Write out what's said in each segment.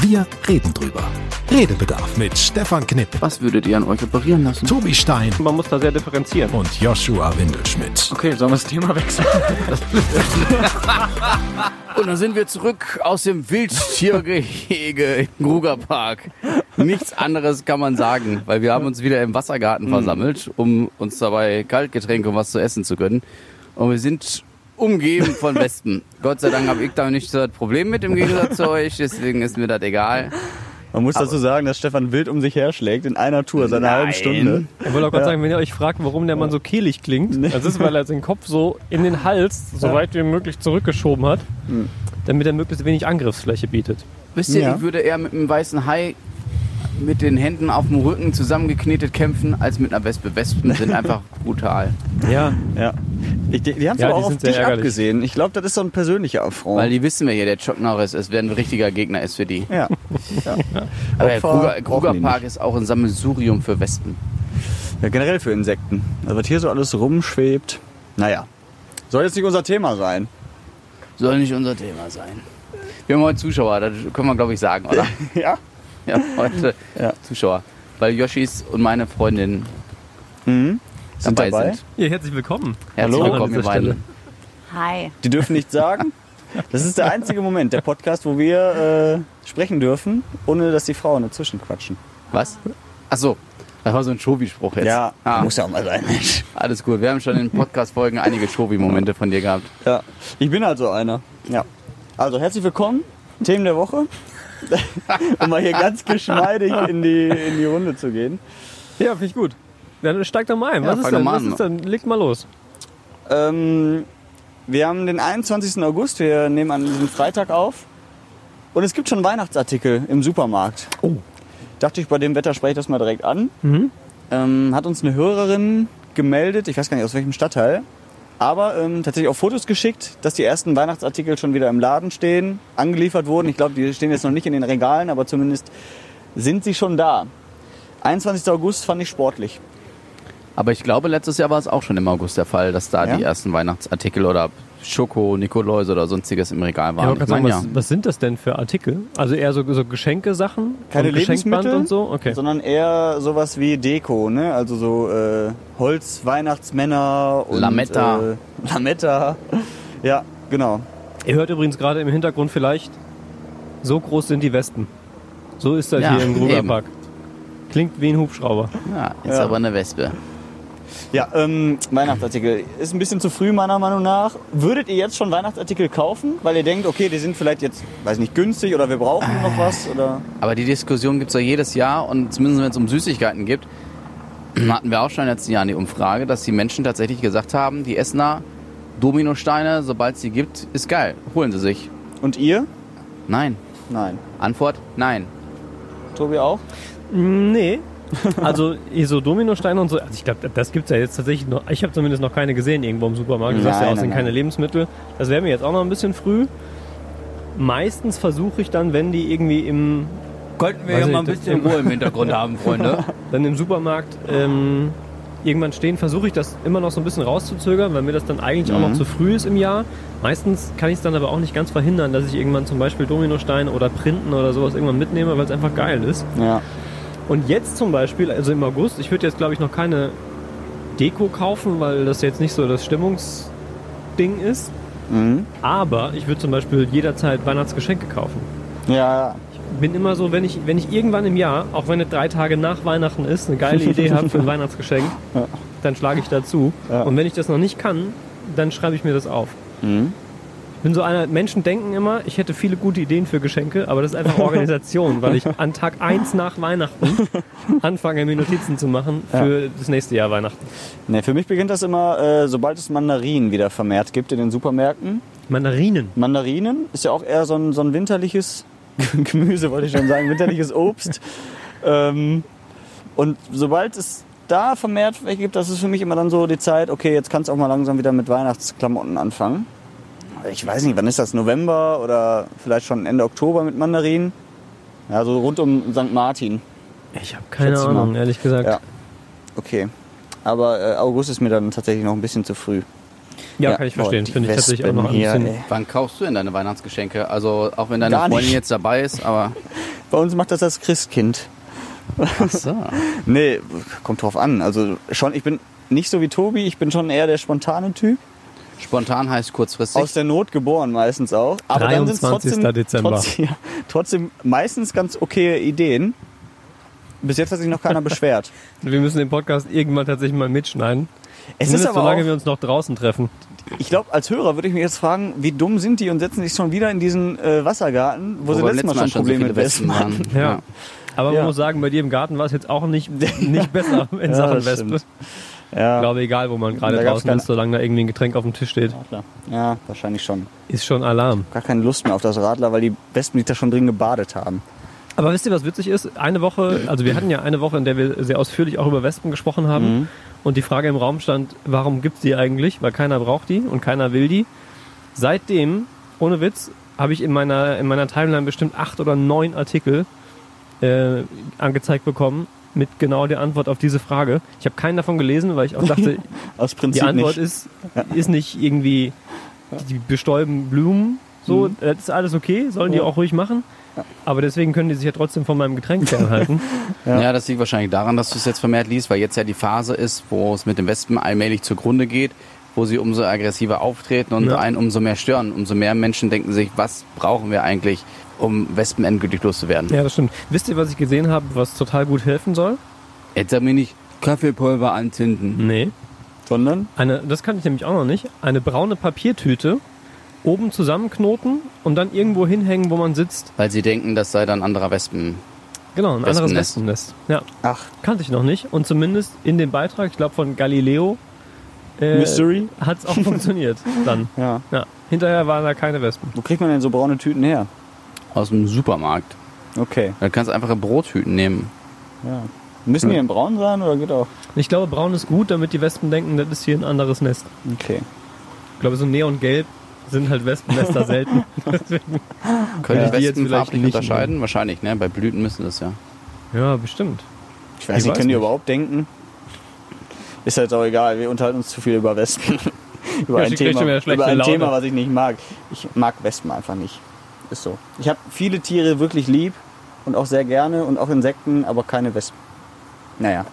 Wir reden drüber. Redebedarf mit Stefan Knipp, Was würdet ihr an euch operieren lassen? Tobi Stein Man muss da sehr differenzieren. und Joshua Windelschmidt. Okay, sollen wir das Thema wechseln? Und dann sind wir zurück aus dem Wildtiergehege im Grugerpark. Nichts anderes kann man sagen, weil wir haben uns wieder im Wassergarten versammelt, um uns dabei Kaltgetränke und was zu essen zu können. Und wir sind umgeben von Wespen. Gott sei Dank habe ich da nicht so das Problem mit im Gegensatz zu euch, deswegen ist mir das egal. Man muss dazu sagen, dass Stefan wild um sich herschlägt in einer Tour, seine Nein. halben Stunde. Ich wollte auch gerade sagen, wenn ihr euch fragt, warum der Mann so kehlig klingt, das ist, weil er den Kopf so in den Hals so weit wie möglich zurückgeschoben hat, damit er möglichst wenig Angriffsfläche bietet. Wisst ihr, Ja. ich würde eher mit einem weißen Hai mit den Händen auf dem Rücken zusammengeknetet kämpfen, als mit einer Wespe. Wespen sind einfach brutal. Ja, Ja. Ich, die die haben es Ja, aber auch auf dich ärgerlich. abgesehen. Ich glaube, das ist so ein persönlicher Affront. Weil die wissen wir hier, der Chuck Norris ist, wer ein richtiger Gegner ist für die. ja. ja. Aber der Kruger, Krugerpark nicht. ist auch ein Sammelsurium für Wespen. ja, generell für Insekten. Also, was hier so alles rumschwebt. Naja. Soll jetzt nicht unser Thema sein. Soll nicht unser Thema sein. Wir haben heute Zuschauer, das können wir glaube ich sagen, oder? ja. Ja, heute Ja. Zuschauer. Weil Yoshis und meine Freundin Mhm. Sind dabei, dabei. sind. ja, herzlich willkommen. Herzlich Hallo. willkommen, ihr beiden. Hi. Die dürfen nichts sagen. Das ist der einzige Moment, der Podcast, wo wir äh, sprechen dürfen, ohne dass die Frauen dazwischen quatschen. Was? Ach so, das war so ein Shovi-Spruch jetzt. Ja, ah, muss ja auch mal sein, Mensch. alles gut. Wir haben schon in Podcast-Folgen einige Shovi-Momente von dir gehabt. Ja, ich bin halt so einer. Ja. Also herzlich willkommen, Themen der Woche. Um mal hier ganz geschmeidig in die, in die Runde zu gehen. Ja, finde ich gut. Dann steigt doch mal ein. Ja, Was ist denn? Was ist denn? Legt mal los. Ähm, wir haben den 21. August, wir nehmen an diesem Freitag auf. Und es gibt schon Weihnachtsartikel im Supermarkt. Oh. Dachte ich, bei dem Wetter spreche ich das mal direkt an. Mhm. Ähm, hat uns eine Hörerin gemeldet, ich weiß gar nicht aus welchem Stadtteil, aber ähm, tatsächlich auch Fotos geschickt, dass die ersten Weihnachtsartikel schon wieder im Laden stehen, angeliefert wurden. Ich glaube, die stehen jetzt noch nicht in den Regalen, aber zumindest sind sie schon da. 21. August fand ich sportlich. Aber ich glaube, letztes Jahr war es auch schon im August der Fall, dass da Ja? die ersten Weihnachtsartikel oder Schoko, Nikoläuse oder sonstiges im Regal Ja, waren. ich ich sagen, ja. was, was sind das denn für Artikel? Also eher so, so Geschenke-Sachen? Keine Lebensmittel, und so? Okay. sondern eher sowas wie Deko, ne? Also so äh, Holz-Weihnachtsmänner und Lametta. Äh, Lametta. Ja, genau. Ihr hört übrigens gerade im Hintergrund vielleicht, so groß sind die Wespen. So ist das Ja, hier im Grugerpark. Klingt wie ein Hubschrauber. ja, ist Ja. aber eine Wespe. Ja, ähm, Weihnachtsartikel. Ist ein bisschen zu früh meiner Meinung nach. Würdet ihr jetzt schon Weihnachtsartikel kaufen, weil ihr denkt, okay, die sind vielleicht jetzt, weiß nicht, günstig oder wir brauchen noch was? Oder? Aber die Diskussion gibt es ja jedes Jahr und zumindest wenn es um Süßigkeiten gibt, hatten wir auch schon in den letzten Jahren die Umfrage, dass die Menschen tatsächlich gesagt haben, die Essener Dominosteine, sobald es sie gibt, ist geil. Holen sie sich. Und ihr? Nein. Nein. Antwort, nein. Tobi auch? Nee. Also hier so Dominosteine und so, also ich glaube, das gibt's ja jetzt tatsächlich noch. Ich habe zumindest noch keine gesehen irgendwo im Supermarkt. Du sagst ja auch, es sind keine. Lebensmittel. Das wäre mir jetzt auch noch ein bisschen früh. Meistens versuche ich dann, wenn die irgendwie im, Könnten wir ja mal ein bisschen Ruhe im Hintergrund haben, Freunde. dann im Supermarkt ähm, irgendwann stehen, versuche ich das immer noch so ein bisschen rauszuzögern, weil mir das dann eigentlich auch noch zu früh ist im Jahr. Meistens kann ich es dann aber auch nicht ganz verhindern, dass ich irgendwann zum Beispiel Dominosteine oder Printen oder sowas irgendwann mitnehme, weil es einfach geil ist. Ja. Und jetzt zum Beispiel, also im August, ich würde jetzt glaube ich noch keine Deko kaufen, weil das jetzt nicht so das Stimmungsding ist. Mhm. Aber ich würde zum Beispiel jederzeit Weihnachtsgeschenke kaufen. Ja, Bin immer so, wenn ich, wenn ich irgendwann im Jahr, auch wenn es drei Tage nach Weihnachten ist, eine geile Idee habe für ein Weihnachtsgeschenk, Ja. dann schlage ich dazu. Ja. Und wenn ich das noch nicht kann, dann schreibe ich mir das auf. Mhm. Ich bin so einer, Menschen denken immer, ich hätte viele gute Ideen für Geschenke, aber das ist einfach Organisation, weil ich an Tag 1 nach Weihnachten anfange, mir Notizen zu machen für das nächste Jahr Weihnachten. Ne, für mich beginnt das immer, äh, sobald es Mandarinen wieder vermehrt gibt in den Supermärkten. Mandarinen. Mandarinen ist ja auch eher so ein, so ein winterliches Gemüse, wollte ich schon sagen, winterliches Obst. ähm, und sobald es da vermehrt welche gibt, das ist für mich immer dann so die Zeit, okay, jetzt kannst du auch mal langsam wieder mit Weihnachtsklamotten anfangen. Ich weiß nicht, wann ist das? November oder vielleicht schon Ende Oktober mit Mandarinen? Ja, so rund um St. Martin. Ich habe keine Schätze. Ahnung, ehrlich gesagt. Ja. Okay. Aber äh, August ist mir dann tatsächlich noch ein bisschen zu früh. Ja, Ja, kann ich verstehen. Finde ich tatsächlich auch noch ein Wespen bisschen. hier, ey. Wann kaufst du denn deine Weihnachtsgeschenke? Also auch wenn deine Gar Freundin nicht. jetzt dabei ist, aber Bei uns macht das das Christkind. ach so. Nee, kommt drauf an. Also schon, ich bin nicht so wie Tobi, ich bin schon eher der spontane Typ. Spontan heißt kurzfristig. Aus der Not geboren meistens auch. Aber dann sind es 23. trotzdem, Dezember. Trotzdem, ja, trotzdem meistens ganz okay Ideen. Bis jetzt hat sich noch keiner beschwert. Wir müssen den Podcast irgendwann tatsächlich mal mitschneiden. Es ist aber solange auch, wir uns noch draußen treffen. ich glaube, als Hörer würde ich mich jetzt fragen, wie dumm sind die und setzen sich schon wieder in diesen äh, Wassergarten, wo, sie beim letztes Mal schon so Probleme viele mit Wespen hatten. waren. Ja. Aber Ja. man muss sagen, bei dir im Garten war es jetzt auch nicht, nicht besser in Ja, Sachen das Stimmt. Ich Ja, glaube, egal wo man gerade draußen ist, solange da irgendwie ein Getränk auf dem Tisch steht, klar. ja, wahrscheinlich schon. ist schon Alarm. Gar keine Lust mehr auf das Radler, weil die Wespen sich da schon drin gebadet haben. Aber wisst ihr, was witzig ist? Eine Woche, also wir hatten ja eine Woche, in der wir sehr ausführlich auch über Wespen gesprochen haben. Mhm. Und die Frage im Raum stand, warum gibt's die eigentlich? Weil keiner braucht die und keiner will die. Seitdem, ohne Witz, habe ich in meiner, in meiner Timeline bestimmt acht oder neun Artikel äh, angezeigt bekommen mit genau der Antwort auf diese Frage. Ich habe keinen davon gelesen, weil ich auch dachte, Aus Prinzip die Antwort nicht. ist, ist nicht irgendwie, die bestäuben Blumen, so, Mhm. das ist alles okay, sollen die Ja. auch ruhig machen. Aber deswegen können die sich ja trotzdem von meinem Getränk fernhalten. Ja. Ja. das liegt wahrscheinlich daran, dass du es jetzt vermehrt liest, weil jetzt ja die Phase ist, wo es mit den Wespen allmählich zugrunde geht, wo sie umso aggressiver auftreten und Ja. einen umso mehr stören. Umso mehr Menschen denken sich, was brauchen wir eigentlich, um Wespen endgültig loszuwerden. ja, das stimmt. Wisst ihr, was ich gesehen habe, was total gut helfen soll? Jetzt sag mir nicht Kaffeepulver anzünden. Nee. Sondern? Eine, das kann ich nämlich auch noch nicht. Eine braune Papiertüte oben zusammenknoten und dann irgendwo hinhängen, wo man sitzt. Weil sie denken, das sei dann anderer Wespen. Genau, ein anderes Wespennest. Ja, Ach, kannte ich noch nicht. Und zumindest in dem Beitrag, ich glaube von Galileo, äh, Mystery? hat es auch funktioniert. Dann. Ja. Ja. Hinterher waren da keine Wespen. Wo kriegt man denn so braune Tüten her? Aus dem Supermarkt. Okay. Da kannst du einfache Brothüten nehmen. Ja. Müssen die in braun sein oder geht auch? Ich glaube, braun ist gut, damit die Wespen denken, das ist hier ein anderes Nest. Okay. Ich glaube, so neongelb sind halt Wespennester selten. Können Ja. die Die jetzt Wespen farblich nicht unterscheiden? Wahrscheinlich, ne? Bei Blüten müssen das ja. Ja, bestimmt. Ich weiß Ich nicht, weiß können die nicht. überhaupt denken? Ist halt auch egal, wir unterhalten uns zu viel über Wespen. über Ja, ein, Thema, über ein Laune. Thema, was ich nicht mag. Ich mag Wespen einfach nicht. Ist so. Ich habe viele Tiere wirklich lieb und auch sehr gerne und auch Insekten, aber keine Wespen. Naja.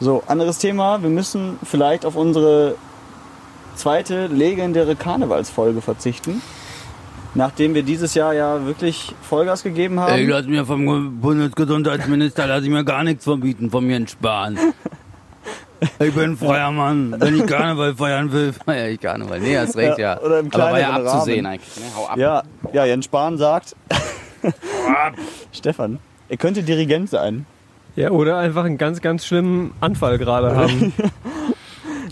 So, anderes Thema. Wir müssen vielleicht auf unsere zweite legendäre Karnevalsfolge verzichten. Nachdem wir dieses Jahr ja wirklich Vollgas gegeben haben. lass mir vom Bundesgesundheitsminister lass ich mir gar nichts verbieten, von mir entsparen. Ich bin ein freier Mann. Wenn ich Karneval feiern will, feiere ich Karneval. Nee, hast recht, ja. Ja, oder im Aber war ja abzusehen Rahmen. eigentlich. Ne? Hau ab. Ja, ja, Jens Spahn sagt. Stefan, er könnte Dirigent sein. Ja, oder einfach einen ganz, ganz schlimmen Anfall gerade haben. Ein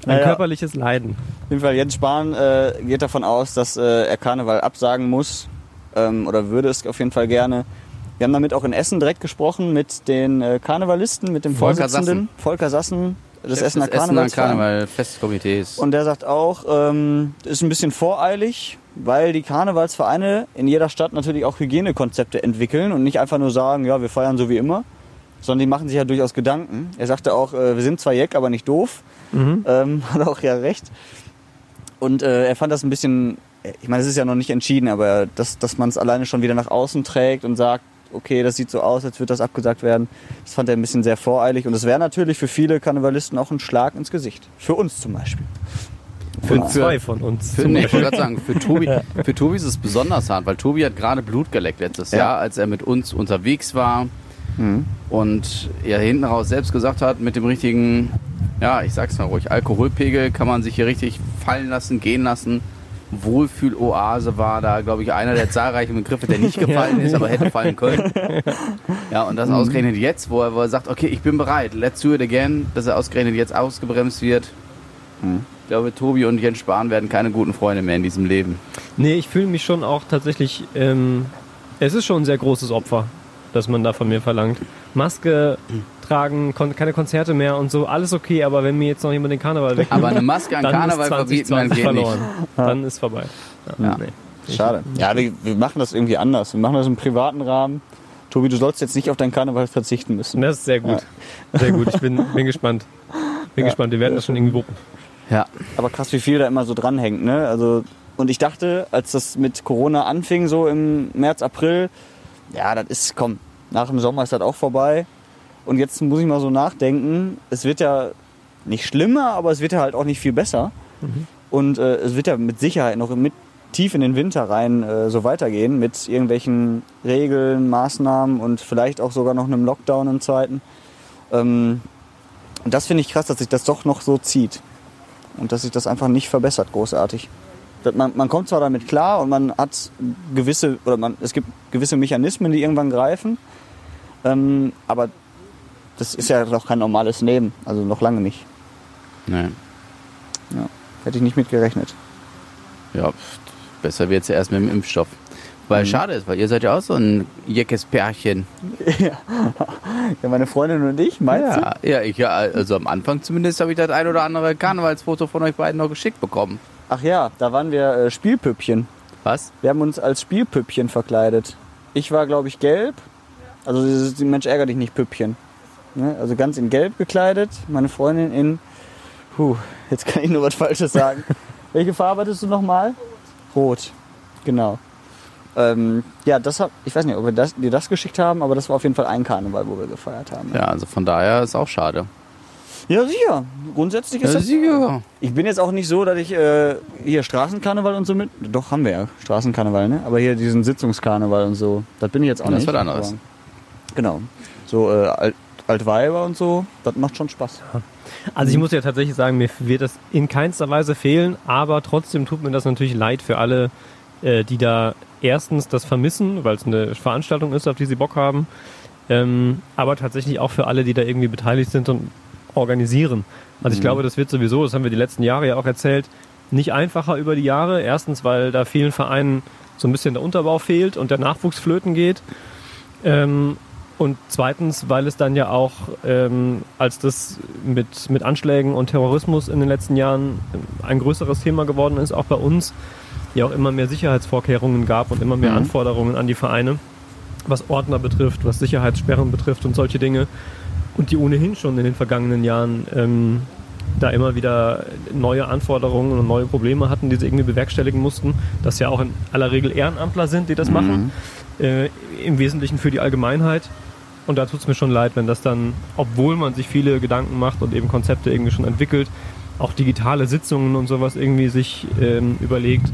Naja. körperliches Leiden. Auf jeden Fall, Jens Spahn äh, geht davon aus, dass äh, er Karneval absagen muss. Ähm, oder würde es auf jeden Fall gerne. Wir haben damit auch in Essen direkt gesprochen mit den äh, Karnevalisten, mit dem Volker Vorsitzenden Volker Sassen des Chef Essener des Essener. Karneval Festkomitees. Und der sagt auch, ähm, ist ein bisschen voreilig, weil die Karnevalsvereine in jeder Stadt natürlich auch Hygienekonzepte entwickeln und nicht einfach nur sagen, ja, wir feiern so wie immer, sondern die machen sich ja durchaus Gedanken. Er sagte auch, äh, wir sind zwar Jeck, aber nicht doof. Mhm. Ähm, hat auch ja recht. Und äh, er fand das ein bisschen, ich meine, es ist ja noch nicht entschieden, aber dass, dass man es alleine schon wieder nach außen trägt und sagt, okay, das sieht so aus, als würde das abgesagt werden, das fand er ein bisschen sehr voreilig. Und es wäre natürlich für viele Karnevalisten auch ein Schlag ins Gesicht. Für uns zum Beispiel. Für für- zwei von uns. Für, nee, ich wollte gerade sagen, für Tobi, für Tobi ist es besonders hart, weil Tobi hat gerade Blut geleckt letztes Ja. Jahr, als er mit uns unterwegs war und er hinten raus selbst gesagt hat, mit dem richtigen, ja, ich sag's mal ruhig, Alkoholpegel kann man sich hier richtig fallen lassen, gehen lassen. Wohlfühloase war da, glaube ich, einer der zahlreichen Begriffe, der nicht gefallen ist, aber hätte fallen können. Ja, und das ausgerechnet jetzt, wo er, wo er sagt, okay, ich bin bereit, let's do it again, dass er ausgerechnet jetzt ausgebremst wird. Ich glaube, Tobi und Jens Spahn werden keine guten Freunde mehr in diesem Leben. Nee, ich fühle mich schon auch tatsächlich, ähm, es ist schon ein sehr großes Opfer, das man da von mir verlangt. Maske tragen, kon keine Konzerte mehr und so, alles okay, aber wenn mir jetzt noch jemand den Karneval weg Aber eine Maske an dann Karneval ist verbieten, dann 2020 geht verloren. nicht. Dann ist vorbei. Ja, Ja. Nee. Schade. Ja, wir, wir machen das irgendwie anders. Wir machen das im privaten Rahmen. Tobi, du sollst jetzt nicht auf deinen Karneval verzichten müssen. Das ist sehr gut. Sehr gut, ich bin, bin gespannt. Bin gespannt, wir werden das schon irgendwie wuppen. Ja. Aber krass, wie viel da immer so dranhängt, ne? Also, und ich dachte, als das mit Corona anfing, so im März, April, ja, das ist, komm, nach dem Sommer ist das auch vorbei. Und jetzt muss ich mal so nachdenken, es wird ja nicht schlimmer, aber es wird ja halt auch nicht viel besser. Und äh, es wird ja mit Sicherheit noch mit tief in den Winter rein äh, so weitergehen mit irgendwelchen Regeln, Maßnahmen und vielleicht auch sogar noch einem Lockdown im zweiten. Ähm, und das finde ich krass, dass sich das doch noch so zieht und dass sich das einfach nicht verbessert großartig. Man, man kommt zwar damit klar und man hat gewisse oder man, es gibt gewisse Mechanismen, die irgendwann greifen, ähm, aber das ist ja doch kein normales Leben, also noch lange nicht. Nee. Ja. Hätte ich nicht mit gerechnet. Ja, besser wird's ja erst mit dem Impfstoff. Weil schade ist, weil ihr seid ja auch so ein jeckes Pärchen. Ja, meine Freundin und ich, meinst Ja, ja, ich, ja, also am Anfang zumindest habe ich das ein oder andere Karnevalsfoto von euch beiden noch geschickt bekommen. du? Ach ja, da waren wir äh, Spielpüppchen. Was? Wir haben uns als Spielpüppchen verkleidet. Ich war, glaube ich, gelb. Also dieses die Mensch ärger dich nicht Püppchen. Ne? Also ganz in gelb gekleidet. Meine Freundin in. Puh, jetzt kann ich nur was Falsches sagen. Welche Farbe hattest du nochmal? Rot. Genau. Ähm, ja, das hab, ich weiß nicht, ob wir das, dir das geschickt haben, aber das war auf jeden Fall ein Karneval, wo wir gefeiert haben. Ja, also von daher ist auch schade. Ja, sicher. Grundsätzlich ist Ja, das. sicher. Ich bin jetzt auch nicht so, dass ich äh, hier Straßenkarneval und so mit. Doch, haben wir ja. Straßenkarneval, ne? Aber hier diesen Sitzungskarneval und so. Das bin ich jetzt auch Das nicht. wird anderes. Genau. So äh, Altweiber und so, das macht schon Spaß. Also ich muss ja tatsächlich sagen, mir wird das in keinster Weise fehlen, aber trotzdem tut mir das natürlich leid für alle, äh, die da erstens das vermissen, weil es eine Veranstaltung ist, auf die sie Bock haben, ähm, aber tatsächlich auch für alle, die da irgendwie beteiligt sind und organisieren. Also ich glaube, das wird sowieso, das haben wir die letzten Jahre ja auch erzählt, nicht einfacher über die Jahre. Erstens, weil da vielen Vereinen so ein bisschen der Unterbau fehlt und der Nachwuchs flöten geht. Ähm, und zweitens, weil es dann ja auch, ähm, als das mit, mit Anschlägen und Terrorismus in den letzten Jahren ein größeres Thema geworden ist, auch bei uns, ja auch immer mehr Sicherheitsvorkehrungen gab und immer mehr Mhm. Anforderungen an die Vereine, was Ordner betrifft, was Sicherheitssperren betrifft und solche Dinge. Und die ohnehin schon in den vergangenen Jahren ähm, da immer wieder neue Anforderungen und neue Probleme hatten, die sie irgendwie bewerkstelligen mussten. Das ja auch in aller Regel Ehrenamtler sind, die das machen. Äh, Im Wesentlichen für die Allgemeinheit. Und da tut es mir schon leid, wenn das dann, obwohl man sich viele Gedanken macht und eben Konzepte irgendwie schon entwickelt, auch digitale Sitzungen und sowas irgendwie sich ähm, überlegt,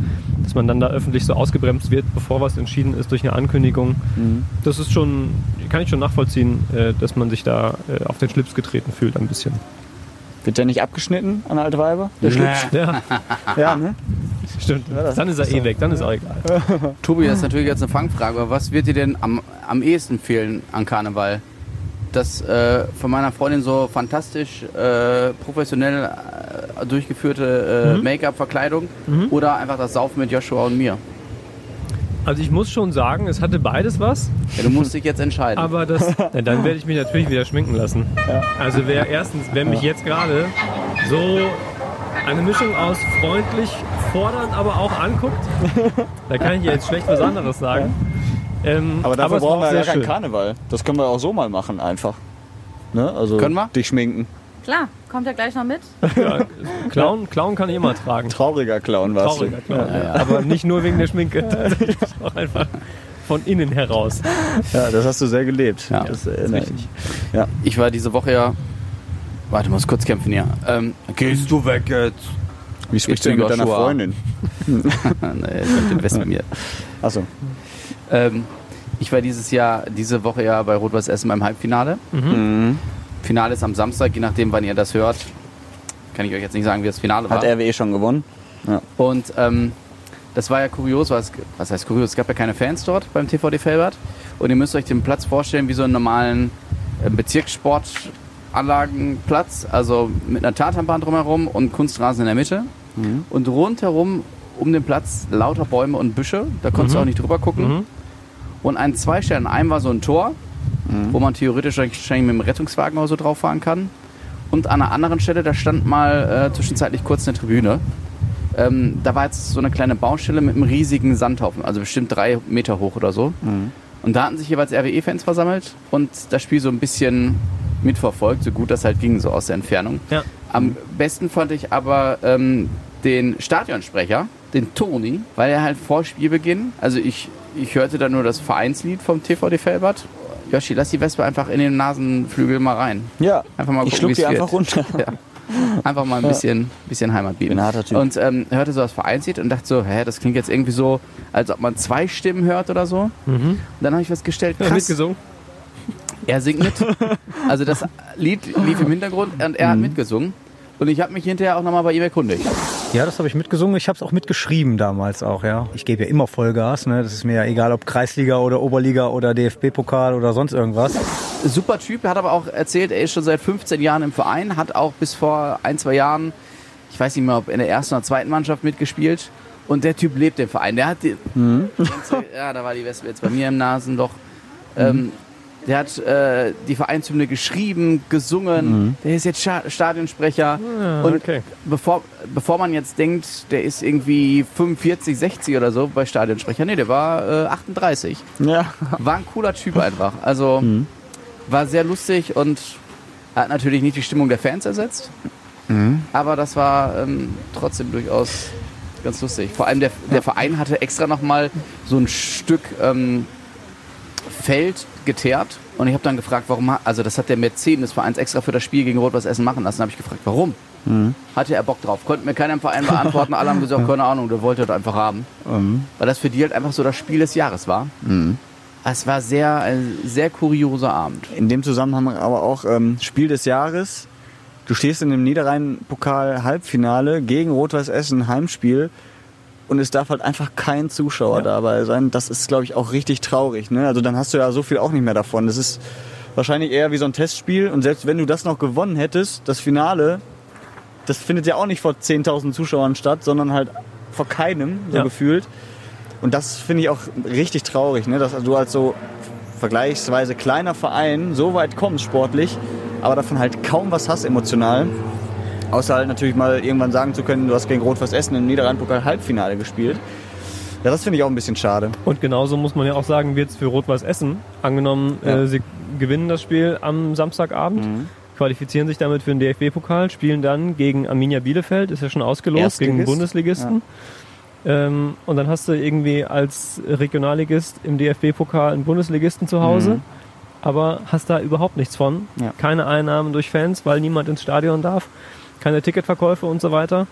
dass man dann da öffentlich so ausgebremst wird, bevor was entschieden ist durch eine Ankündigung. Das ist schon, kann ich schon nachvollziehen, äh, dass man sich da äh, auf den Schlips getreten fühlt ein bisschen. Wird der nicht abgeschnitten an Altweiber? Der Schlips? Ja, Ja, ne? stimmt. Dann ist er eh weg, dann ist auch egal. Tobi, das ist natürlich jetzt eine Fangfrage, aber was wird dir denn am, am ehesten fehlen an Karneval? Das äh, von meiner Freundin so fantastisch äh, professionell äh, durchgeführte äh, Make-up-Verkleidung oder einfach das Saufen mit Joshua und mir? Also ich muss schon sagen, es hatte beides was, Ja, du musst dich jetzt entscheiden. aber das, dann werde ich mich natürlich wieder schminken lassen. Also wer erstens, wer mich jetzt gerade so eine Mischung aus freundlich, fordernd, aber auch anguckt, da kann ich jetzt schlecht was anderes sagen. Ähm, Aber dafür war brauchen wir ja gar keinen. Karneval. Das können wir auch so mal machen, einfach. Ne? Also Können wir? dich schminken. Klar, kommt er gleich noch mit? Ja, Clown, Clown kann ich immer tragen. Trauriger Clown warst Trauriger du. Clown, ja. aber nicht nur wegen der Schminke. auch einfach von innen heraus. Ja, das hast du sehr gelebt. Ja, das erinnere richtig. ich. Ich war diese Woche ja. Warte, muss kurz kämpfen hier. Ähm, gehst du weg jetzt? Wie sprichst du denn mit deiner? Freundin? nee, ich hab den Westen mit mir. Achso. Ähm, ich war dieses Jahr, diese Woche ja bei Rot-Weiß Essen beim Halbfinale. Mhm. Finale ist am Samstag, je nachdem, wann ihr das hört. Kann ich euch jetzt nicht sagen, wie das Finale war. Hat RWE schon gewonnen? Und ähm, das war ja kurios, was, was heißt kurios? Es gab ja keine Fans dort beim TVD Felbert. Und ihr müsst euch den Platz vorstellen wie so einen normalen äh, Bezirkssportanlagenplatz, also mit einer Tatanbahn drumherum und Kunstrasen in der Mitte. Und rundherum um den Platz lauter Bäume und Büsche, da konntest du auch nicht drüber gucken. Mhm. Und ein zwei Stellen, einem war so ein Tor, wo man theoretisch wahrscheinlich mit dem Rettungswagen oder so drauf fahren kann. Und an einer anderen Stelle, da stand mal äh, zwischenzeitlich kurz eine Tribüne. Ähm, da war jetzt so eine kleine Baustelle mit einem riesigen Sandhaufen, also bestimmt drei Meter hoch oder so. Und da hatten sich jeweils RWE-Fans versammelt und das Spiel so ein bisschen mitverfolgt, so gut das halt ging, so aus der Entfernung. Ja. Am besten fand ich aber ähm, den Stadionsprecher, den Toni, weil er halt vor Spielbeginn, also ich, ich hörte dann nur das Vereinslied vom TVD Felbert. Yoshi, lass die Wespe einfach in den Nasenflügel mal rein. Ja, Einfach mal ich gucken, schluck wie's die einfach runter. Ja. Einfach mal ein bisschen, bisschen Heimat bieten. Bin ein harter Typ. Und ähm, hörte so das Vereinslied und dachte so, hä, das klingt jetzt irgendwie so, als ob man zwei Stimmen hört oder so. Und dann habe ich festgestellt, Ja, krass, mitgesungen. er singt mit. Also das Lied lief im Hintergrund und er hat mitgesungen. Und ich habe mich hinterher auch nochmal bei ihm erkundigt. Ja, das habe ich mitgesungen. Ich habe es auch mitgeschrieben damals auch, ja. Ich gebe ja immer Vollgas. Ne? Das ist mir ja egal, ob Kreisliga oder Oberliga oder DFB-Pokal oder sonst irgendwas. Super Typ, er hat aber auch erzählt, er ist schon seit 15 Jahren im Verein, hat auch bis vor ein, zwei Jahren, ich weiß nicht mehr, ob in der ersten oder zweiten Mannschaft mitgespielt. Und der Typ lebt im Verein. Der hat die, ja, da war die Wespe jetzt bei mir im Nasenloch. Ähm, der hat äh, die Vereinshymne geschrieben, gesungen. Der ist jetzt Stadionsprecher. und okay. bevor, bevor man jetzt denkt, der ist irgendwie 45, 60 oder so bei Stadionsprecher, nee, der war äh, 38. Ja. War ein cooler Typ einfach. Also war sehr lustig und hat natürlich nicht die Stimmung der Fans ersetzt. Aber das war ähm, trotzdem durchaus ganz lustig. Vor allem der, der Verein hatte extra nochmal so ein Stück ähm, Feld geteert. Und ich habe dann gefragt, warum, also das hat der Mäzen des Vereins extra für das Spiel gegen Rot-Weiß Essen machen lassen. habe ich gefragt, warum? Hatte er Bock drauf? Konnte mir keiner im Verein beantworten. Alle haben gesagt, keine Ahnung, der wollte das einfach haben. Weil das für die halt einfach so das Spiel des Jahres war. Es war sehr, ein sehr kurioser Abend. In dem Zusammenhang aber auch ähm, Spiel des Jahres. Du stehst in dem Niederrhein-Pokal-Halbfinale gegen Rot-Weiß Essen, Heimspiel. Und es darf halt einfach kein Zuschauer dabei sein. Das ist, glaube ich, auch richtig traurig. Ne? Also dann hast du ja so viel auch nicht mehr davon. Das ist wahrscheinlich eher wie so ein Testspiel. Und selbst wenn du das noch gewonnen hättest, das Finale, das findet ja auch nicht vor 10.000 Zuschauern statt, sondern halt vor keinem, so Ja. gefühlt. Und das finde ich auch richtig traurig, ne? dass du als so vergleichsweise kleiner Verein so weit kommst sportlich, aber davon halt kaum was hast emotional. Außer halt natürlich mal irgendwann sagen zu können, du hast gegen Rot-Weiß Essen im Niederrhein-Pokal Halbfinale gespielt. Ja, das finde ich auch ein bisschen schade. Und genauso muss man ja auch sagen, wird es für Rot-Weiß Essen. Angenommen, Ja. äh, sie gewinnen das Spiel am Samstagabend, qualifizieren sich damit für den DFB-Pokal, spielen dann gegen Arminia Bielefeld, ist ja schon ausgelost, gegen den. Bundesligisten. Ähm, und dann hast du irgendwie als Regionalligist im DFB-Pokal einen Bundesligisten zu Hause, aber hast da überhaupt nichts von. Ja. Keine Einnahmen durch Fans, weil niemand ins Stadion darf, keine Ticketverkäufe und so weiter.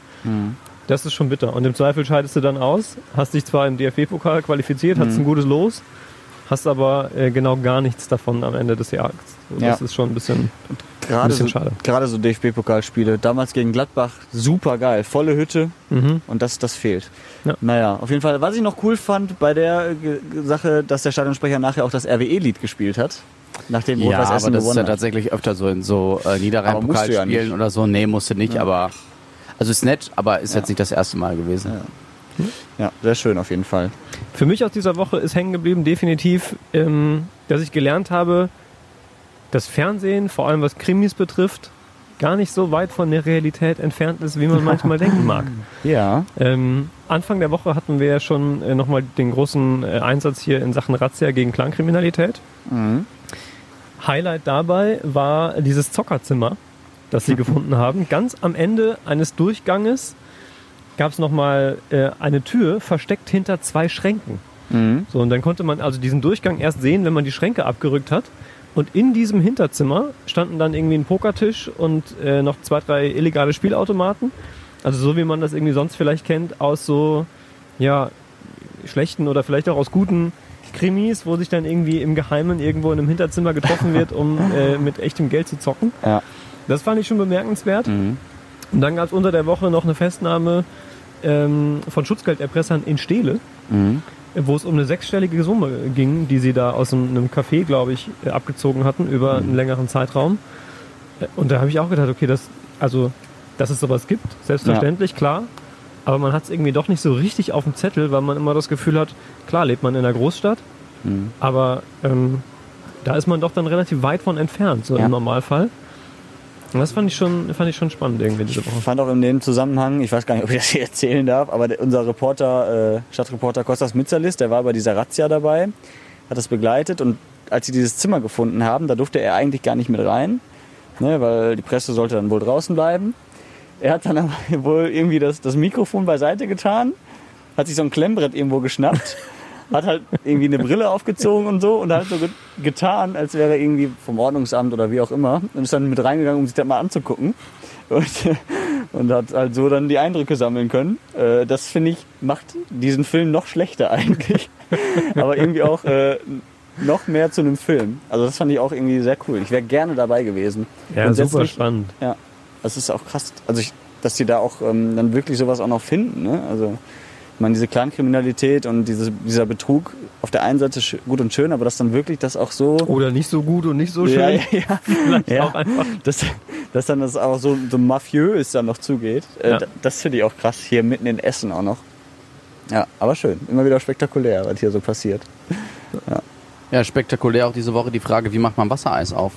Das ist schon bitter. Und im Zweifel scheidest du dann aus, hast dich zwar im DFB-Pokal qualifiziert, hast ein gutes Los, hast aber äh, genau gar nichts davon am Ende des Jahres. So, Das Ja. ist schon ein bisschen. Gerade bisschen so, schade. gerade so DFB-Pokalspiele. Damals gegen Gladbach, super geil. Volle Hütte Mhm. und das, das fehlt. Ja. Naja, auf jeden Fall. Was ich noch cool fand bei der äh, Sache, dass der Stadionsprecher nachher auch das RWE-Lied gespielt hat. Nachdem Ja, aber Essen das ist ja hat. tatsächlich öfter so in so äh, Aber ja Niederrhein-Pokalspielen nicht. oder so. Nee, musste nicht, aber. Also ist nett, aber ist jetzt nicht das erste Mal gewesen. Ja, sehr schön auf jeden Fall. Für mich aus dieser Woche ist hängen geblieben definitiv, ähm, dass ich gelernt habe, dass Fernsehen, vor allem was Krimis betrifft, gar nicht so weit von der Realität entfernt ist, wie man manchmal denken mag. Ja. Ähm, Anfang der Woche hatten wir ja schon äh, nochmal den großen äh, Einsatz hier in Sachen Razzia gegen Clankriminalität. Highlight dabei war dieses Zockerzimmer, das sie gefunden haben. Ganz am Ende eines Durchganges gab es nochmal äh, eine Tür versteckt hinter zwei Schränken. So, und dann konnte man also diesen Durchgang erst sehen, wenn man die Schränke abgerückt hat. Und in diesem Hinterzimmer standen dann irgendwie ein Pokertisch und äh, noch zwei, drei illegale Spielautomaten. Also so wie man das irgendwie sonst vielleicht kennt aus so, ja, schlechten oder vielleicht auch aus guten Krimis, wo sich dann irgendwie im Geheimen irgendwo in einem Hinterzimmer getroffen wird, um äh, mit echtem Geld zu zocken. Ja. Das fand ich schon bemerkenswert. Und dann gab es unter der Woche noch eine Festnahme ähm, von Schutzgelderpressern in Stele, wo es um eine sechsstellige Summe ging, die sie da aus einem, einem Café, glaube ich, äh, abgezogen hatten über einen längeren Zeitraum. Äh, Und da habe ich auch gedacht, okay, das, also, dass es sowas gibt, selbstverständlich, klar. Aber man hat es irgendwie doch nicht so richtig auf dem Zettel, weil man immer das Gefühl hat, klar lebt man in einer Großstadt, aber ähm, da ist man doch dann relativ weit von entfernt, so Ja. im Normalfall. Und das fand ich schon, fand ich schon spannend irgendwie diese Ich Woche. fand auch in dem Zusammenhang, ich weiß gar nicht, ob ich das hier erzählen darf, aber unser Reporter, äh, Stadtreporter Kostas Mitzalis, der war bei dieser Razzia dabei, hat das begleitet und als sie dieses Zimmer gefunden haben, da durfte er eigentlich gar nicht mit rein, ne, weil die Presse sollte dann wohl draußen bleiben. Er hat dann aber wohl irgendwie das, das Mikrofon beiseite getan, hat sich so ein Klemmbrett irgendwo geschnappt, hat halt irgendwie eine Brille aufgezogen und so und hat so ge getan, als wäre er irgendwie vom Ordnungsamt oder wie auch immer und ist dann mit reingegangen, um sich das mal anzugucken. Und, und hat halt so dann die Eindrücke sammeln können. Äh, das finde ich, macht diesen Film noch schlechter eigentlich. Aber irgendwie auch äh, noch mehr zu einem Film. Also das fand ich auch irgendwie sehr cool. Ich wäre gerne dabei gewesen. Ja, super spannend. Ja, das ist auch krass. Also ich, dass die da auch ähm, dann wirklich sowas auch noch finden. Ne? Also ich meine, diese Clankriminalität und diese, dieser Betrug auf der einen Seite gut und schön, aber dass dann wirklich das auch so... Oder nicht so gut und nicht so schön. ja, ja, ja. Vielleicht Ja. auch einfach. Dass, dass dann das auch so, so mafiös dann noch zugeht. Äh, Ja. Das finde ich auch krass. Hier mitten in Essen auch noch. Ja, aber schön. Immer wieder spektakulär, was hier so passiert. Ja, spektakulär auch diese Woche die Frage, wie macht man Wassereis auf?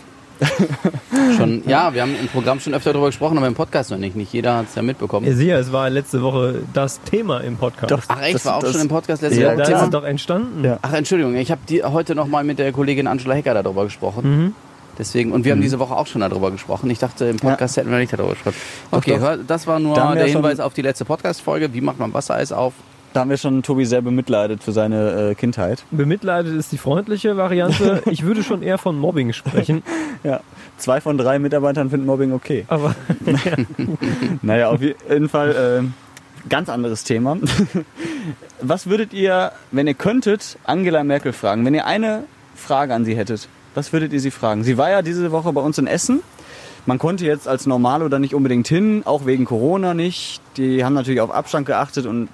Schon, ja, wir haben im Programm schon öfter darüber gesprochen, aber im Podcast noch nicht. Nicht jeder hat es ja mitbekommen. Ja, es war letzte Woche das Thema im Podcast. Doch. Ach echt, Das- war auch das- schon im Podcast letzte Ja, Woche da Thema? ist es doch entstanden. Ja. Ach, Entschuldigung, ich habe heute noch mal mit der Kollegin Angela Hecker darüber gesprochen. Mhm. Deswegen, und wir haben diese Woche auch schon darüber gesprochen. Ich dachte, im Podcast hätten wir nicht darüber gesprochen. Okay, doch. hör- das war nur der ja Hinweis auf die letzte Podcast-Folge. Wie macht man Wassereis auf? Da haben wir schon Tobi sehr bemitleidet für seine äh, Kindheit. Bemitleidet ist die freundliche Variante. Ich würde schon eher von Mobbing sprechen. Ja. Zwei von drei Mitarbeitern finden Mobbing okay. Aber Naja, auf jeden Fall äh, ganz anderes Thema. Was würdet ihr, wenn ihr könntet, Angela Merkel fragen? Wenn ihr eine Frage an sie hättet, was würdet ihr sie fragen? Sie war ja diese Woche bei uns in Essen. Man konnte jetzt als Normalo da nicht unbedingt hin, auch wegen Corona nicht. Die haben natürlich auf Abstand geachtet und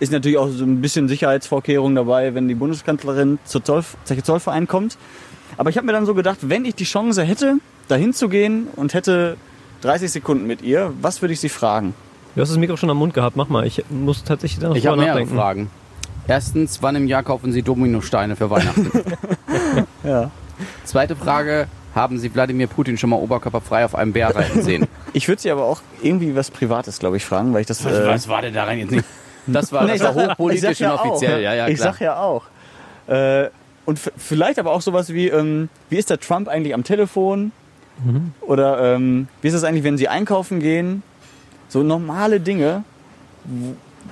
ist natürlich auch so ein bisschen Sicherheitsvorkehrung dabei, wenn die Bundeskanzlerin zur Zoll, Zollverein kommt. Aber ich habe mir dann so gedacht, wenn ich die Chance hätte, dahin zu gehen und hätte 30 Sekunden mit ihr, was würde ich sie fragen? du hast das Mikro schon am Mund gehabt. Mach mal. Ich muss tatsächlich da noch Ich habe mehrere nachdenken. Fragen. Erstens, wann im Jahr kaufen Sie Dominosteine für Weihnachten? Ja. Zweite Frage, haben Sie Wladimir Putin schon mal oberkörperfrei auf einem Bär reiten sehen? Ich würde sie aber auch irgendwie was Privates, glaube ich, fragen, weil ich das. äh, Was war denn daran jetzt nicht? Das war, Nee, das war ich hochpolitisch ich sag und ja offiziell. Auch. Ja, ja, ich klar. sag ja auch. Äh, und vielleicht aber auch sowas wie, ähm, wie ist der Trump eigentlich am Telefon? Mhm. Oder ähm, wie ist es eigentlich, wenn sie einkaufen gehen? So normale Dinge.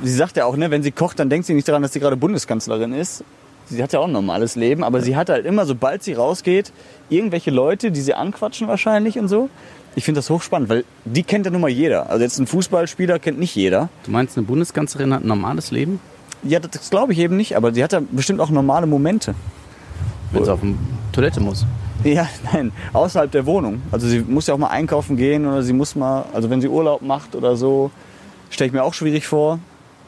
Sie sagt ja auch, ne, wenn sie kocht, dann denkt sie nicht daran, dass sie gerade Bundeskanzlerin ist. Sie hat ja auch ein normales Leben, aber sie hat halt immer, sobald sie rausgeht, irgendwelche Leute, die sie anquatschen wahrscheinlich und so. Ich finde das hochspannend, weil die kennt ja nun mal jeder. Also jetzt ein Fußballspieler kennt nicht jeder. Du meinst, eine Bundeskanzlerin hat ein normales Leben? Ja, das, glaube ich eben nicht, aber sie hat ja bestimmt auch normale Momente. Wenn sie auf die Toilette muss. Ja, nein, außerhalb der Wohnung. Also sie muss ja auch mal einkaufen gehen oder sie muss mal, also wenn sie Urlaub macht oder so, stelle ich mir auch schwierig vor.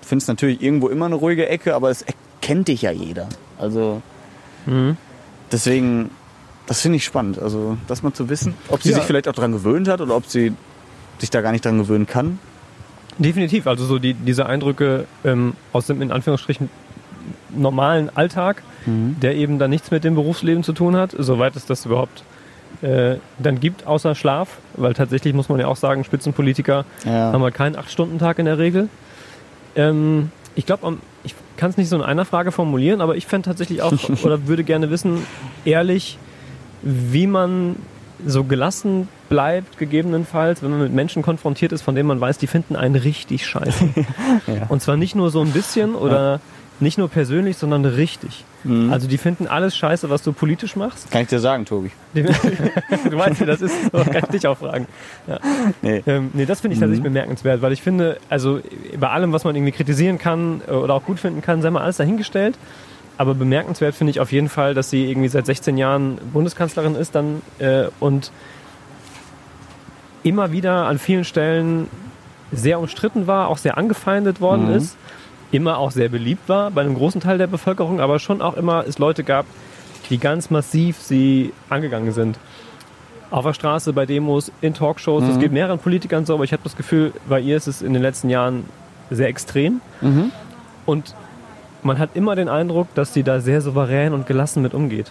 Du findest natürlich irgendwo immer eine ruhige Ecke, aber es kennt dich ja jeder. Also Mhm. deswegen, das finde ich spannend. Also das mal zu wissen, ob sie Ja. sich vielleicht auch daran gewöhnt hat oder ob sie sich da gar nicht dran gewöhnen kann. Definitiv. Also so die, diese Eindrücke ähm, aus dem in Anführungsstrichen normalen Alltag, der eben dann nichts mit dem Berufsleben zu tun hat, soweit es das überhaupt äh, dann gibt, außer Schlaf. Weil tatsächlich muss man ja auch sagen, Spitzenpolitiker Ja. haben wir keinen 8-Stunden-Tag in der Regel. Ähm, ich glaube, ich kann es nicht so in einer Frage formulieren, aber ich fände tatsächlich auch oder würde gerne wissen, ehrlich, wie man so gelassen bleibt, gegebenenfalls, wenn man mit Menschen konfrontiert ist, von denen man weiß, die finden einen richtig scheiße. Und zwar nicht nur so ein bisschen oder nicht nur persönlich, sondern richtig. Also die finden alles scheiße, was du politisch machst. Kann ich dir sagen, Tobi. Du weißt, wie das ist, so kann ich dich auch fragen. Nee. Ähm, nee, das finde ich tatsächlich bemerkenswert, weil ich finde, also bei allem, was man irgendwie kritisieren kann äh, oder auch gut finden kann, sei mal alles dahingestellt. Aber bemerkenswert finde ich auf jeden Fall, dass sie irgendwie seit 16 Jahren Bundeskanzlerin ist dann äh, und immer wieder an vielen Stellen sehr umstritten war, auch sehr angefeindet worden Mhm. ist, immer auch sehr beliebt war bei einem großen Teil der Bevölkerung, aber schon auch immer es Leute gab, die ganz massiv sie angegangen sind. Auf der Straße, bei Demos, in Talkshows, das geht mehreren Politikern so, aber ich habe das Gefühl, bei ihr ist es in den letzten Jahren sehr extrem. Und man hat immer den Eindruck, dass sie da sehr souverän und gelassen mit umgeht.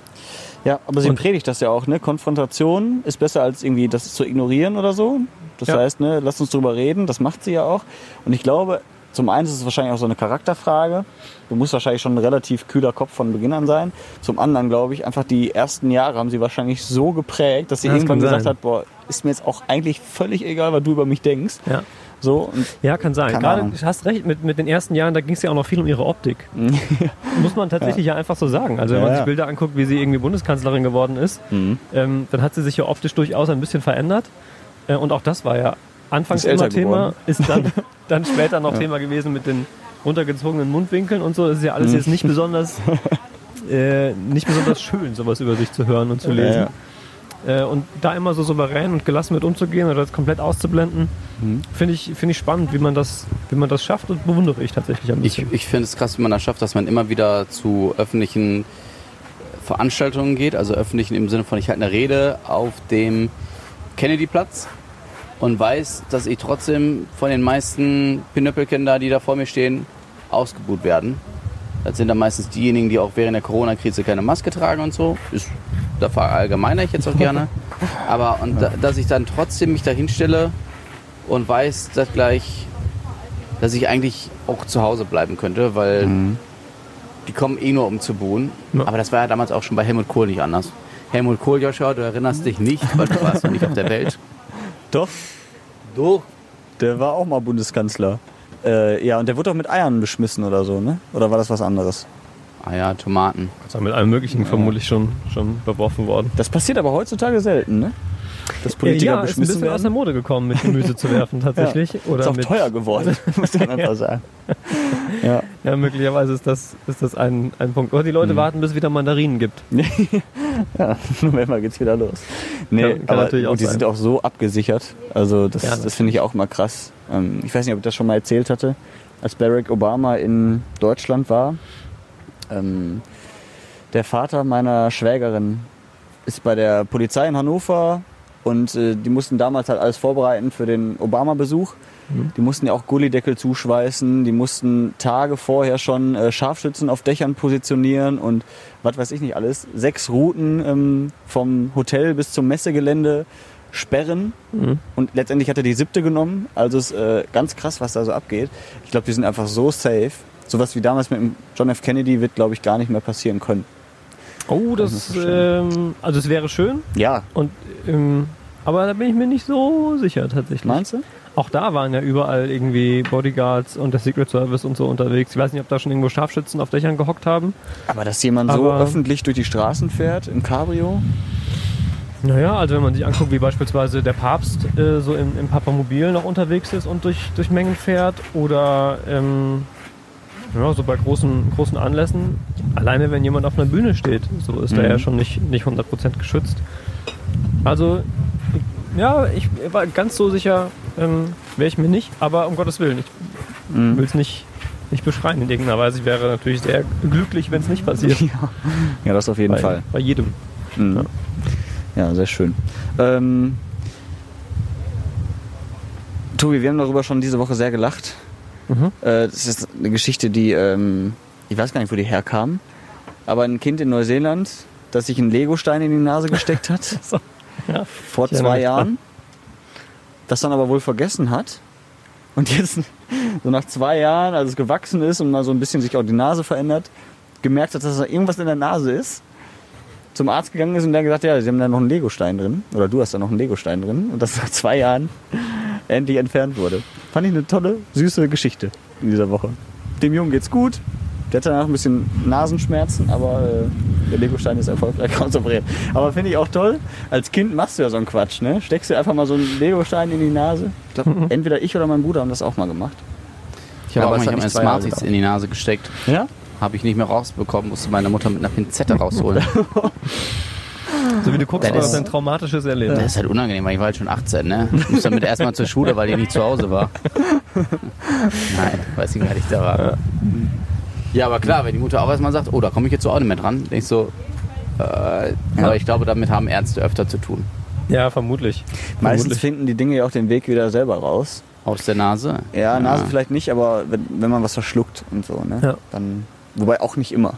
Ja, aber sie Und- predigt das ja auch, ne? Konfrontation ist besser als irgendwie das zu ignorieren oder so. Das Ja. heißt, ne, lass uns drüber reden, das macht sie ja auch. Und ich glaube, zum einen ist es wahrscheinlich auch so eine Charakterfrage. Du musst wahrscheinlich schon ein relativ kühler Kopf von Beginn an sein. Zum anderen glaube ich, einfach die ersten Jahre haben sie wahrscheinlich so geprägt, dass sie Ja, das irgendwann gesagt hat, boah, ist mir jetzt auch eigentlich völlig egal, was du über mich denkst. Ja. So, Ja, kann sein. Gerade, Ahnung. du hast recht, mit, mit den ersten Jahren, da ging es ja auch noch viel um ihre Optik. Muss man tatsächlich ja. einfach so sagen. Also wenn Ja, man ja. sich Bilder anguckt, wie sie irgendwie Bundeskanzlerin geworden ist, Mhm. ähm, dann hat sie sich ja optisch durchaus ein bisschen verändert. Äh, und auch das war ja anfangs Ist immer Thema, geworden. ist dann, dann später noch Thema gewesen mit den runtergezogenen Mundwinkeln und so. Das ist ja alles jetzt nicht besonders, äh, nicht besonders schön, sowas über sich zu hören und zu lesen. Äh, und da immer so souverän und gelassen mit umzugehen oder das komplett auszublenden, finde ich, finde ich spannend, wie man, das, wie man das schafft und bewundere ich tatsächlich ein Ich, bisschen. ich finde es krass, wie man das schafft, dass man immer wieder zu öffentlichen Veranstaltungen geht, also öffentlichen im Sinne von, ich halte eine Rede auf dem Kennedy-Platz und weiß, dass ich trotzdem von den meisten Pinöppelchen da, die da vor mir stehen, ausgebuht werden. Das sind dann meistens diejenigen, die auch während der Corona-Krise keine Maske tragen und so. Ist, da verallgemeine ich jetzt auch gerne. Aber und da, dass ich dann trotzdem mich da hinstelle und weiß, dass gleich, dass ich eigentlich auch zu Hause bleiben könnte, weil die kommen eh nur um zu buhen. Ja. Aber das war ja damals auch schon bei Helmut Kohl nicht anders. Helmut Kohl, Joshua, du erinnerst dich nicht, weil du warst noch nicht auf der Welt. doch, Du? der war auch mal Bundeskanzler. Äh, ja, und der wurde doch mit Eiern beschmissen oder so, ne? Oder war das was anderes? Ah ja, Tomaten. Das ist mit allem Möglichen vermutlich schon, schon beworfen worden. Das passiert aber heutzutage selten, ne? Dass Politiker ja, ist ein beschmissen bisschen aus der. Mode gekommen, mit Gemüse zu werfen tatsächlich. Oder ist auch mit, teuer geworden, muss man einfach sagen. Ja. Ja, möglicherweise ist das, ist das ein, ein Punkt. Oder die Leute warten, bis es wieder Mandarinen gibt. ja, November geht's wieder los. Nee, Kann- kann aber natürlich auch und die sein. sind auch so abgesichert. Also das, Ja, das finde ich auch mal krass. Ähm, ich weiß nicht, ob ich das schon mal erzählt hatte, als Barack Obama in Deutschland war. Ähm, der Vater meiner Schwägerin ist bei der Polizei in Hannover und äh, die mussten damals halt alles vorbereiten für den Obama-Besuch. Die mussten ja auch Gullideckel zuschweißen, die mussten Tage vorher schon äh, Scharfschützen auf Dächern positionieren und was weiß ich nicht alles. Sechs Routen ähm, vom Hotel bis zum Messegelände sperren und letztendlich hat er die siebte genommen. Also ist äh, ganz krass, was da so abgeht. Ich glaube, die sind einfach so safe. Sowas wie damals mit John F. Kennedy wird, glaube ich, gar nicht mehr passieren können. Oh, das, ähm, also es wäre schön. Ja, Und, ähm, aber da bin ich mir nicht so sicher tatsächlich. meinst du? Auch da waren ja überall irgendwie Bodyguards und der Secret Service und so unterwegs. Ich weiß nicht, ob da schon irgendwo Scharfschützen auf Dächern gehockt haben. Aber dass jemand so Aber- öffentlich durch die Straßen fährt im Cabrio? Naja, also wenn man sich anguckt, wie beispielsweise der Papst äh, so im, im Papamobil noch unterwegs ist und durch, durch Mengen fährt oder ähm, ja, so bei großen, großen Anlässen, alleine wenn jemand auf einer Bühne steht, so ist er Mhm. ja schon nicht, nicht 100% geschützt. Also, ja, ich war ganz so sicher, ähm, wäre ich mir nicht, aber um Gottes Willen, ich Mhm. will es nicht, nicht beschreien in irgendeiner Weise. Ich wäre natürlich sehr glücklich, wenn es nicht passiert. Ja, das auf jeden bei, Fall. bei jedem. Mhm. Ja, sehr schön. Ähm, Tobi, wir haben darüber schon diese Woche sehr gelacht. Mhm. Äh, das ist eine Geschichte, die, ähm, ich weiß gar nicht, wo die herkam, aber ein Kind in Neuseeland, das sich einen Legostein in die Nase gesteckt hat, So, ja. vor Ich zwei Jahren, das dann aber wohl vergessen hat und jetzt so nach zwei Jahren, als es gewachsen ist und mal so ein bisschen sich auch die Nase verändert, gemerkt hat, dass da irgendwas in der Nase ist, zum Arzt gegangen ist und der gesagt, ja, sie haben da noch einen Legostein drin oder du hast da noch einen Legostein drin und das nach zwei Jahren endlich entfernt wurde. Fand ich eine tolle, süße Geschichte in dieser Woche. Dem Jungen geht's gut. Der hat danach ein bisschen Nasenschmerzen, aber äh, der Legostein ist erfolgreich konserviert. Aber finde ich auch toll. Als Kind machst du ja so einen Quatsch, ne? Steckst dir einfach mal so einen Legostein in die Nase. Ich glaube, entweder ich oder mein Bruder haben das auch mal gemacht. Ich habe Aber auch mal Smarties in die Nase gesteckt. Ja? Habe ich nicht mehr rausbekommen, musste meine Mutter mit einer Pinzette rausholen. So wie du guckst, Das war das ist- ein traumatisches Erlebnis. Das ist halt unangenehm, weil ich war halt schon 18, ne? Ich musste damit erstmal zur Schule, weil die nicht zu Hause war. Nein, weiß nicht, alt ich da war. Ja, aber klar, wenn die Mutter auch erstmal sagt, oh, da komme ich jetzt so auch nicht mehr dran, denke ich so, äh, aber ich glaube, damit haben Ärzte öfter zu tun. Ja, vermutlich. Meistens vermutlich. finden die Dinge ja auch den Weg wieder selber raus. Aus der Nase? Ja, Nase vielleicht nicht, aber wenn, wenn man was verschluckt und so, ne? Ja. Dann, wobei auch nicht immer.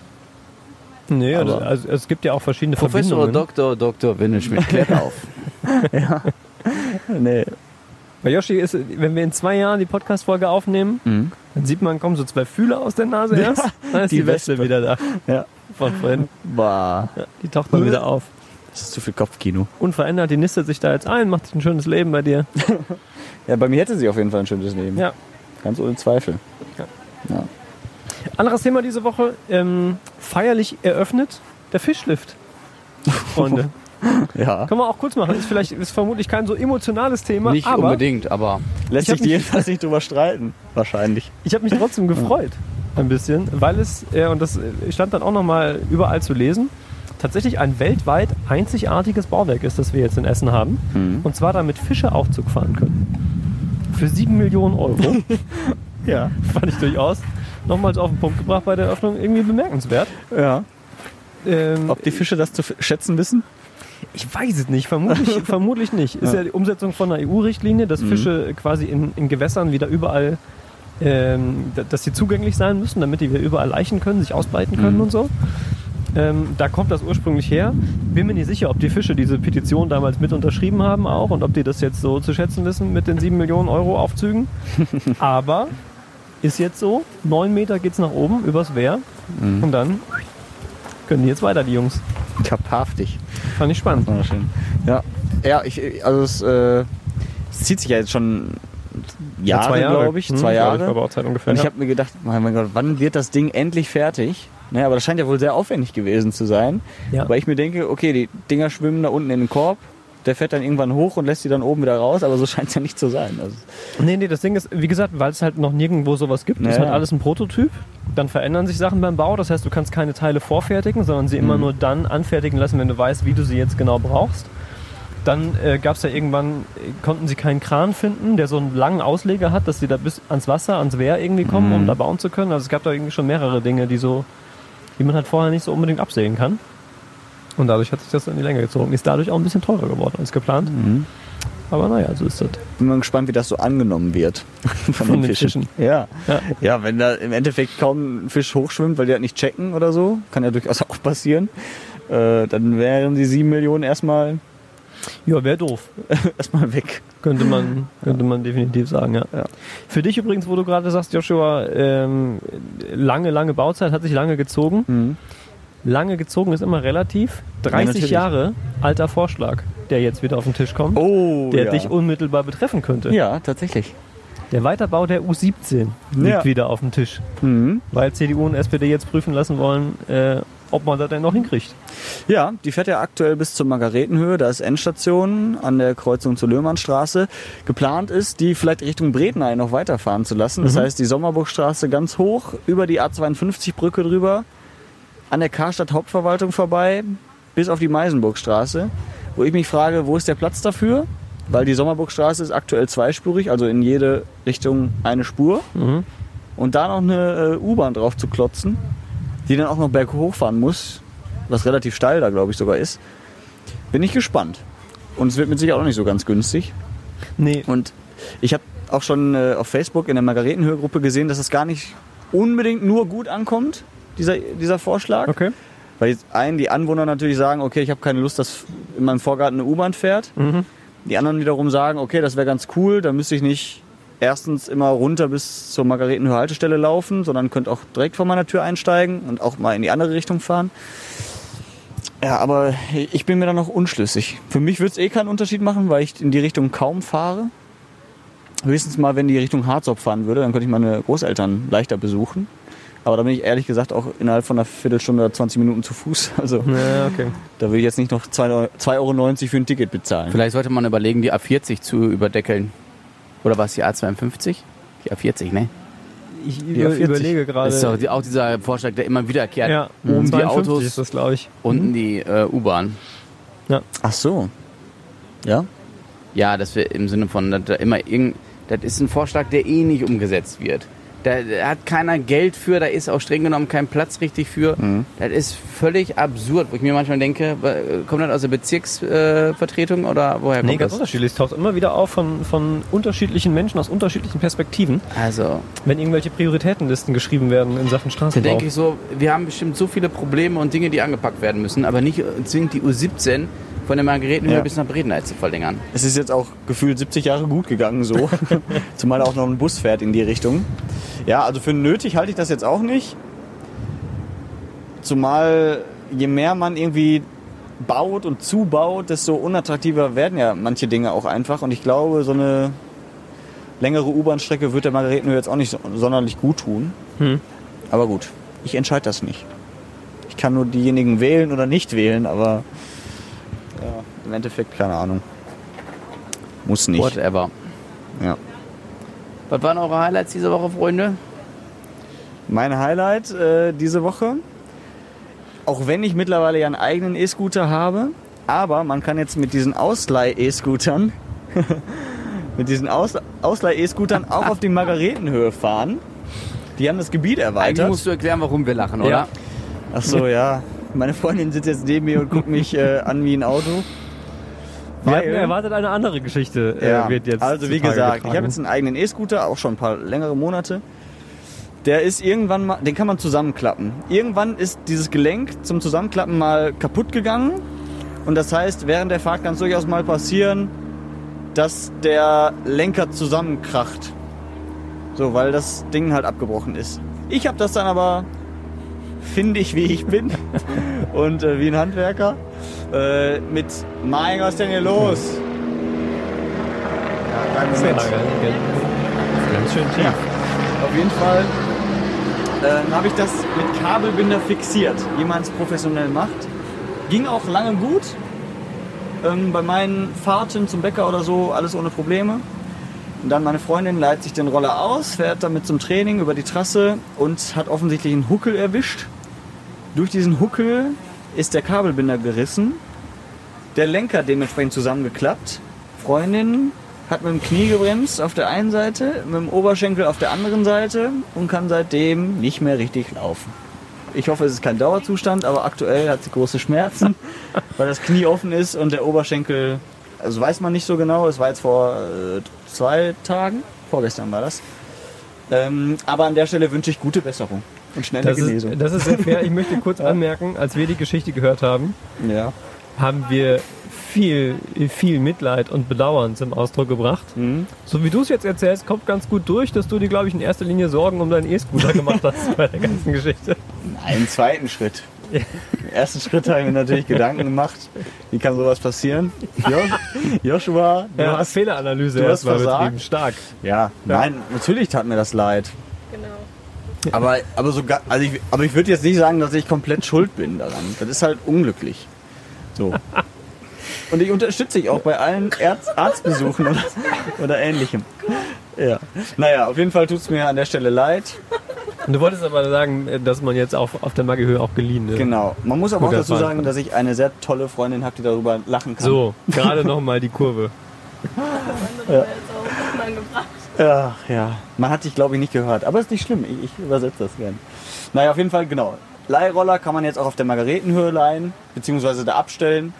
Nee, also, also es gibt ja auch verschiedene Professor Verbindungen. Dr. Dr. Winneschmidt, klärt auf. Nee. Bei Yoshi ist, wenn wir in zwei Jahren die Podcast-Folge aufnehmen, Mhm. Dann sieht man, kommen so zwei Fühler aus der Nase erst. Dann ist die, die Wespe. wieder da. Ja. Von vorhin. Bah, Ja, die taucht mal wieder auf. das ist zu viel Kopfkino. Unverändert, die nistet sich da jetzt ein, macht sich ein schönes Leben bei dir. Ja, bei mir hätte sie auf jeden Fall ein schönes Leben. Ja. Ganz ohne Zweifel. Ja. Ja. Anderes Thema diese Woche, ähm, feierlich eröffnet, der Fischlift. Freunde. ja. Können wir auch kurz machen. Ist vielleicht ist vermutlich kein so emotionales Thema, Nicht aber unbedingt, aber Lässt sich jedenfalls nicht drüber streiten. Wahrscheinlich. ich habe mich trotzdem gefreut. Ein bisschen, weil es, äh, und das äh, stand dann auch nochmal überall zu lesen, tatsächlich ein weltweit einzigartiges Bauwerk ist, das wir jetzt in Essen haben. Mhm. Und zwar damit Fische Aufzug fahren können. Für 7 Millionen Euro. Ja. Fand ich durchaus nochmals auf den Punkt gebracht bei der Eröffnung. Irgendwie bemerkenswert. Ja. Ähm, Ob die Fische das zu schätzen wissen? Ich weiß es nicht, vermutlich, vermutlich nicht. Ist ja. die Umsetzung von einer EU-Richtlinie, dass Fische quasi in, in Gewässern wieder überall, ähm, da- dass sie zugänglich sein müssen, damit die wieder überall laichen können, sich ausbreiten können und so. Ähm, da kommt das ursprünglich her. Bin mir nicht sicher, ob die Fische diese Petition damals mit unterschrieben haben auch und ob die das jetzt so zu schätzen wissen mit den 7 Millionen Euro Aufzügen. Aber ist jetzt so, 9 Meter geht's nach oben übers Wehr und dann können die jetzt weiter, die Jungs. Kapaftig. Fand ich spannend. Ja. Ja, ich, also es, äh, es zieht sich ja jetzt schon Jahre, glaube ich. Hm, Zwei Ich, Jahre. war Bauzeit ungefähr. Und ich ja. habe mir gedacht, mein mein Gott, wann wird das Ding endlich fertig? Naja, aber das scheint ja wohl sehr aufwendig gewesen zu sein. Ja. Weil ich mir denke, okay, die Dinger schwimmen da unten in den Korb, der fährt dann irgendwann hoch und lässt sie dann oben wieder raus, aber so scheint es ja nicht zu sein. Also, Nee, nee, das Ding ist, wie gesagt, weil es halt noch nirgendwo sowas gibt, ist Ja, halt alles ein Prototyp. Dann verändern sich Sachen beim Bau. Das heißt, du kannst keine Teile vorfertigen, sondern sie Mhm. immer nur dann anfertigen lassen, wenn du weißt, wie du sie jetzt genau brauchst. Dann äh, gab es ja irgendwann, äh, konnten sie keinen Kran finden, der so einen langen Ausleger hat, dass sie da bis ans Wasser, ans Wehr irgendwie kommen, Mhm. um da bauen zu können. Also es gab da irgendwie schon mehrere Dinge, die so, die man halt vorher nicht so unbedingt absehen kann. Und dadurch hat sich das in die Länge gezogen. Ist dadurch auch ein bisschen teurer geworden als geplant. Mhm. Aber naja, so ist das. bin mal gespannt, wie das so angenommen wird von, Von den den Fischen. Fischen. Ja. Ja. ja, wenn da im Endeffekt kaum ein Fisch hochschwimmt, weil die halt nicht checken oder so, kann ja durchaus auch passieren, äh, dann wären die sieben Millionen erstmal Ja, wäre doof. erstmal weg. Könnte man, könnte man definitiv sagen, ja. Ja. Für dich übrigens, wo du gerade sagst, Joshua, ähm, lange, lange Bauzeit, hat sich lange gezogen. Mhm. Lange gezogen ist immer relativ. 30 natürlich. Jahre alter Vorschlag, der jetzt wieder auf den Tisch kommt, Oh, der ja. dich unmittelbar betreffen könnte. ja, tatsächlich. Der Weiterbau der U17 liegt Ja. wieder auf dem Tisch, Mhm. weil CDU und SPD jetzt prüfen lassen wollen, äh, ob man das denn noch hinkriegt. Ja, die fährt ja aktuell bis zur Margaretenhöhe. Da ist Endstation an der Kreuzung zur Löhmannstraße. Geplant ist, die vielleicht Richtung Brednay noch weiterfahren zu lassen. Das heißt, die Sommerburgstraße ganz hoch, über die A52-Brücke drüber, an der Karstadt Hauptverwaltung vorbei, bis auf die Meisenburgstraße. Wo ich mich frage, wo ist der Platz dafür? Weil die Sommerburgstraße ist aktuell zweispurig, also in jede Richtung eine Spur. Mhm. Und da noch eine äh, U-Bahn drauf zu klotzen, die dann auch noch berghoch fahren muss, was relativ steil da, glaube ich, sogar ist, bin ich gespannt. Und es wird mit Sicherheit auch nicht so ganz günstig. Nee, Und ich habe auch schon äh, auf Facebook in der Margaretenhöhe-Gruppe gesehen, dass es gar nicht unbedingt nur gut ankommt, dieser, dieser Vorschlag. okay. Weil jetzt einen, die Anwohner natürlich sagen, okay, ich habe keine Lust, dass in meinem Vorgarten eine U-Bahn fährt. Mhm. Die anderen wiederum sagen, okay, das wäre ganz cool, da müsste ich nicht erstens immer runter bis zur Margaretenhöhe Haltestelle laufen, sondern könnte auch direkt vor meiner Tür einsteigen und auch mal in die andere Richtung fahren. Ja, aber ich bin mir da noch unschlüssig. Für mich würde es eh keinen Unterschied machen, weil ich in die Richtung kaum fahre. Höchstens mal, wenn die Richtung Harzop fahren würde, dann könnte ich meine Großeltern leichter besuchen. Aber da bin ich ehrlich gesagt auch innerhalb von einer Viertelstunde oder 20 Minuten zu Fuß. Also Ja, okay. da will ich jetzt nicht noch 2,90 Euro für ein Ticket bezahlen. vielleicht sollte man überlegen, die A40 zu überdeckeln. Oder was, die A52? Die A40, ne? Ich Die über, A40. überlege Das ist doch gerade. die, auch dieser Vorschlag, der immer wiederkehrt. Ja, Oben die 52 Autos, ist das, glaube ich. unten die äh, U-Bahn. Ach so. Ja? Ja, dass wir im Sinne von, dass da immer irgend, das ist ein Vorschlag, der eh nicht umgesetzt wird. Da, da hat keiner Geld für, da ist auch streng genommen kein Platz richtig für. Mhm. Das ist völlig absurd, wo ich mir manchmal denke, kommt das aus der Bezirksvertretung äh, oder woher Nee, kommt ganz das? unterschiedlich. Es taucht immer wieder auf von, von unterschiedlichen Menschen aus unterschiedlichen Perspektiven, Also, wenn irgendwelche Prioritätenlisten geschrieben werden in Sachen da Straßenbau. denke ich so, wir haben bestimmt so viele Probleme und Dinge, die angepackt werden müssen, aber nicht zwingend die U17, von der Margaretenhöhe Ja. bis nach Bredeney zu verlängern. Es ist jetzt auch gefühlt 70 Jahre gut gegangen so. Zumal auch noch ein Bus fährt in die Richtung. Ja, also für nötig halte ich das jetzt auch nicht. Zumal je mehr man irgendwie baut und zubaut, desto unattraktiver werden ja manche Dinge auch einfach. Und ich glaube, so eine längere U-Bahn-Strecke wird der Margaretenhöhe jetzt auch nicht so, sonderlich gut tun. Hm. Aber gut, ich entscheide das nicht. Ich kann nur diejenigen wählen oder nicht wählen, aber ja, im Endeffekt keine Ahnung. Muss nicht. Whatever. Ja. Was waren eure Highlights diese Woche, Freunde? Mein Highlight äh, diese Woche, auch wenn ich mittlerweile ja einen eigenen E-Scooter habe, aber man kann jetzt mit diesen Ausleih-E-Scootern, mit diesen Aus Ausleih-E-Scootern auch auf die Margaretenhöhe fahren. Die haben das Gebiet Eigentlich erweitert. musst du erklären, warum wir lachen, oder? Ja. Ach so, ja. Meine Freundin sitzt jetzt neben mir und guckt mich äh, an wie ein Auto. Wir hatten erwartet, eine andere Geschichte äh, Ja, wird jetzt also wie gesagt, ich getragen. habe jetzt einen eigenen E-Scooter, auch schon ein paar längere Monate. Der ist irgendwann mal, den kann man zusammenklappen. Irgendwann ist dieses Gelenk zum Zusammenklappen mal kaputt gegangen. Und das heißt, während der Fahrt kann es durchaus mal passieren, dass der Lenker zusammenkracht. So, weil das Ding halt abgebrochen ist. Ich habe das dann aber findig, wie ich bin und äh, wie ein Handwerker, äh, mit Mein, was ist denn hier los? Ja, Ganz schön tief. Ja, auf jeden Fall äh, habe ich das mit Kabelbinder fixiert, wie man es professionell macht. Ging auch lange gut. Ähm, bei meinen Fahrten zum Bäcker oder so, alles ohne Probleme. Und dann meine Freundin leiht sich den Roller aus, fährt damit zum Training über die Trasse und hat offensichtlich einen Huckel erwischt. Durch diesen Huckel ist der Kabelbinder gerissen, der Lenker dementsprechend zusammengeklappt. Freundin hat mit dem Knie gebremst auf der einen Seite, mit dem Oberschenkel auf der anderen Seite und kann seitdem nicht mehr richtig laufen. Ich hoffe, es ist kein Dauerzustand, aber aktuell hat sie große Schmerzen, weil das Knie offen ist und der Oberschenkel, also weiß man nicht so genau, es war jetzt vor äh, zwei Tagen, vorgestern war das. Ähm, aber an der Stelle wünsche ich gute Besserung und schnelle Das Genesung. ist, das ist sehr fair. Ich möchte kurz anmerken, als wir die Geschichte gehört haben, ja. haben wir viel, viel Mitleid und Bedauern zum Ausdruck gebracht. Mhm. So wie du es jetzt erzählst, kommt ganz gut durch, dass du dir, glaube ich, in erster Linie Sorgen um deinen E-Scooter gemacht hast bei der ganzen Geschichte. Einen zweiten Schritt. Im ersten Schritt habe ich mir natürlich Gedanken gemacht, wie kann sowas passieren? Jo- Joshua, du Ja, hast Fehleranalyse du hast betrieben. Stark. Ja, nein, natürlich tat mir das leid. Genau. Aber, aber, sogar, also ich, aber ich würde jetzt nicht sagen, dass ich komplett schuld bin daran. Das ist halt unglücklich. So. Und ich unterstütze dich auch bei allen Ärz Arztbesuchen oder, oder ähnlichem. Ja. Naja, auf jeden Fall tut es mir an der Stelle leid. Und du wolltest aber sagen, dass man jetzt auf, auf der Maggehöhe auch geliehen ist. Genau. Man muss aber auch Guter dazu sagen, dass ich eine sehr tolle Freundin habe, die darüber lachen kann. So, gerade nochmal die Kurve. Ach ja, man hat dich glaube ich nicht gehört, aber ist nicht schlimm, ich, ich übersetze das gern. Naja, auf jeden Fall, genau. Leihroller kann man jetzt auch auf der Margaretenhöhe leihen, beziehungsweise da abstellen.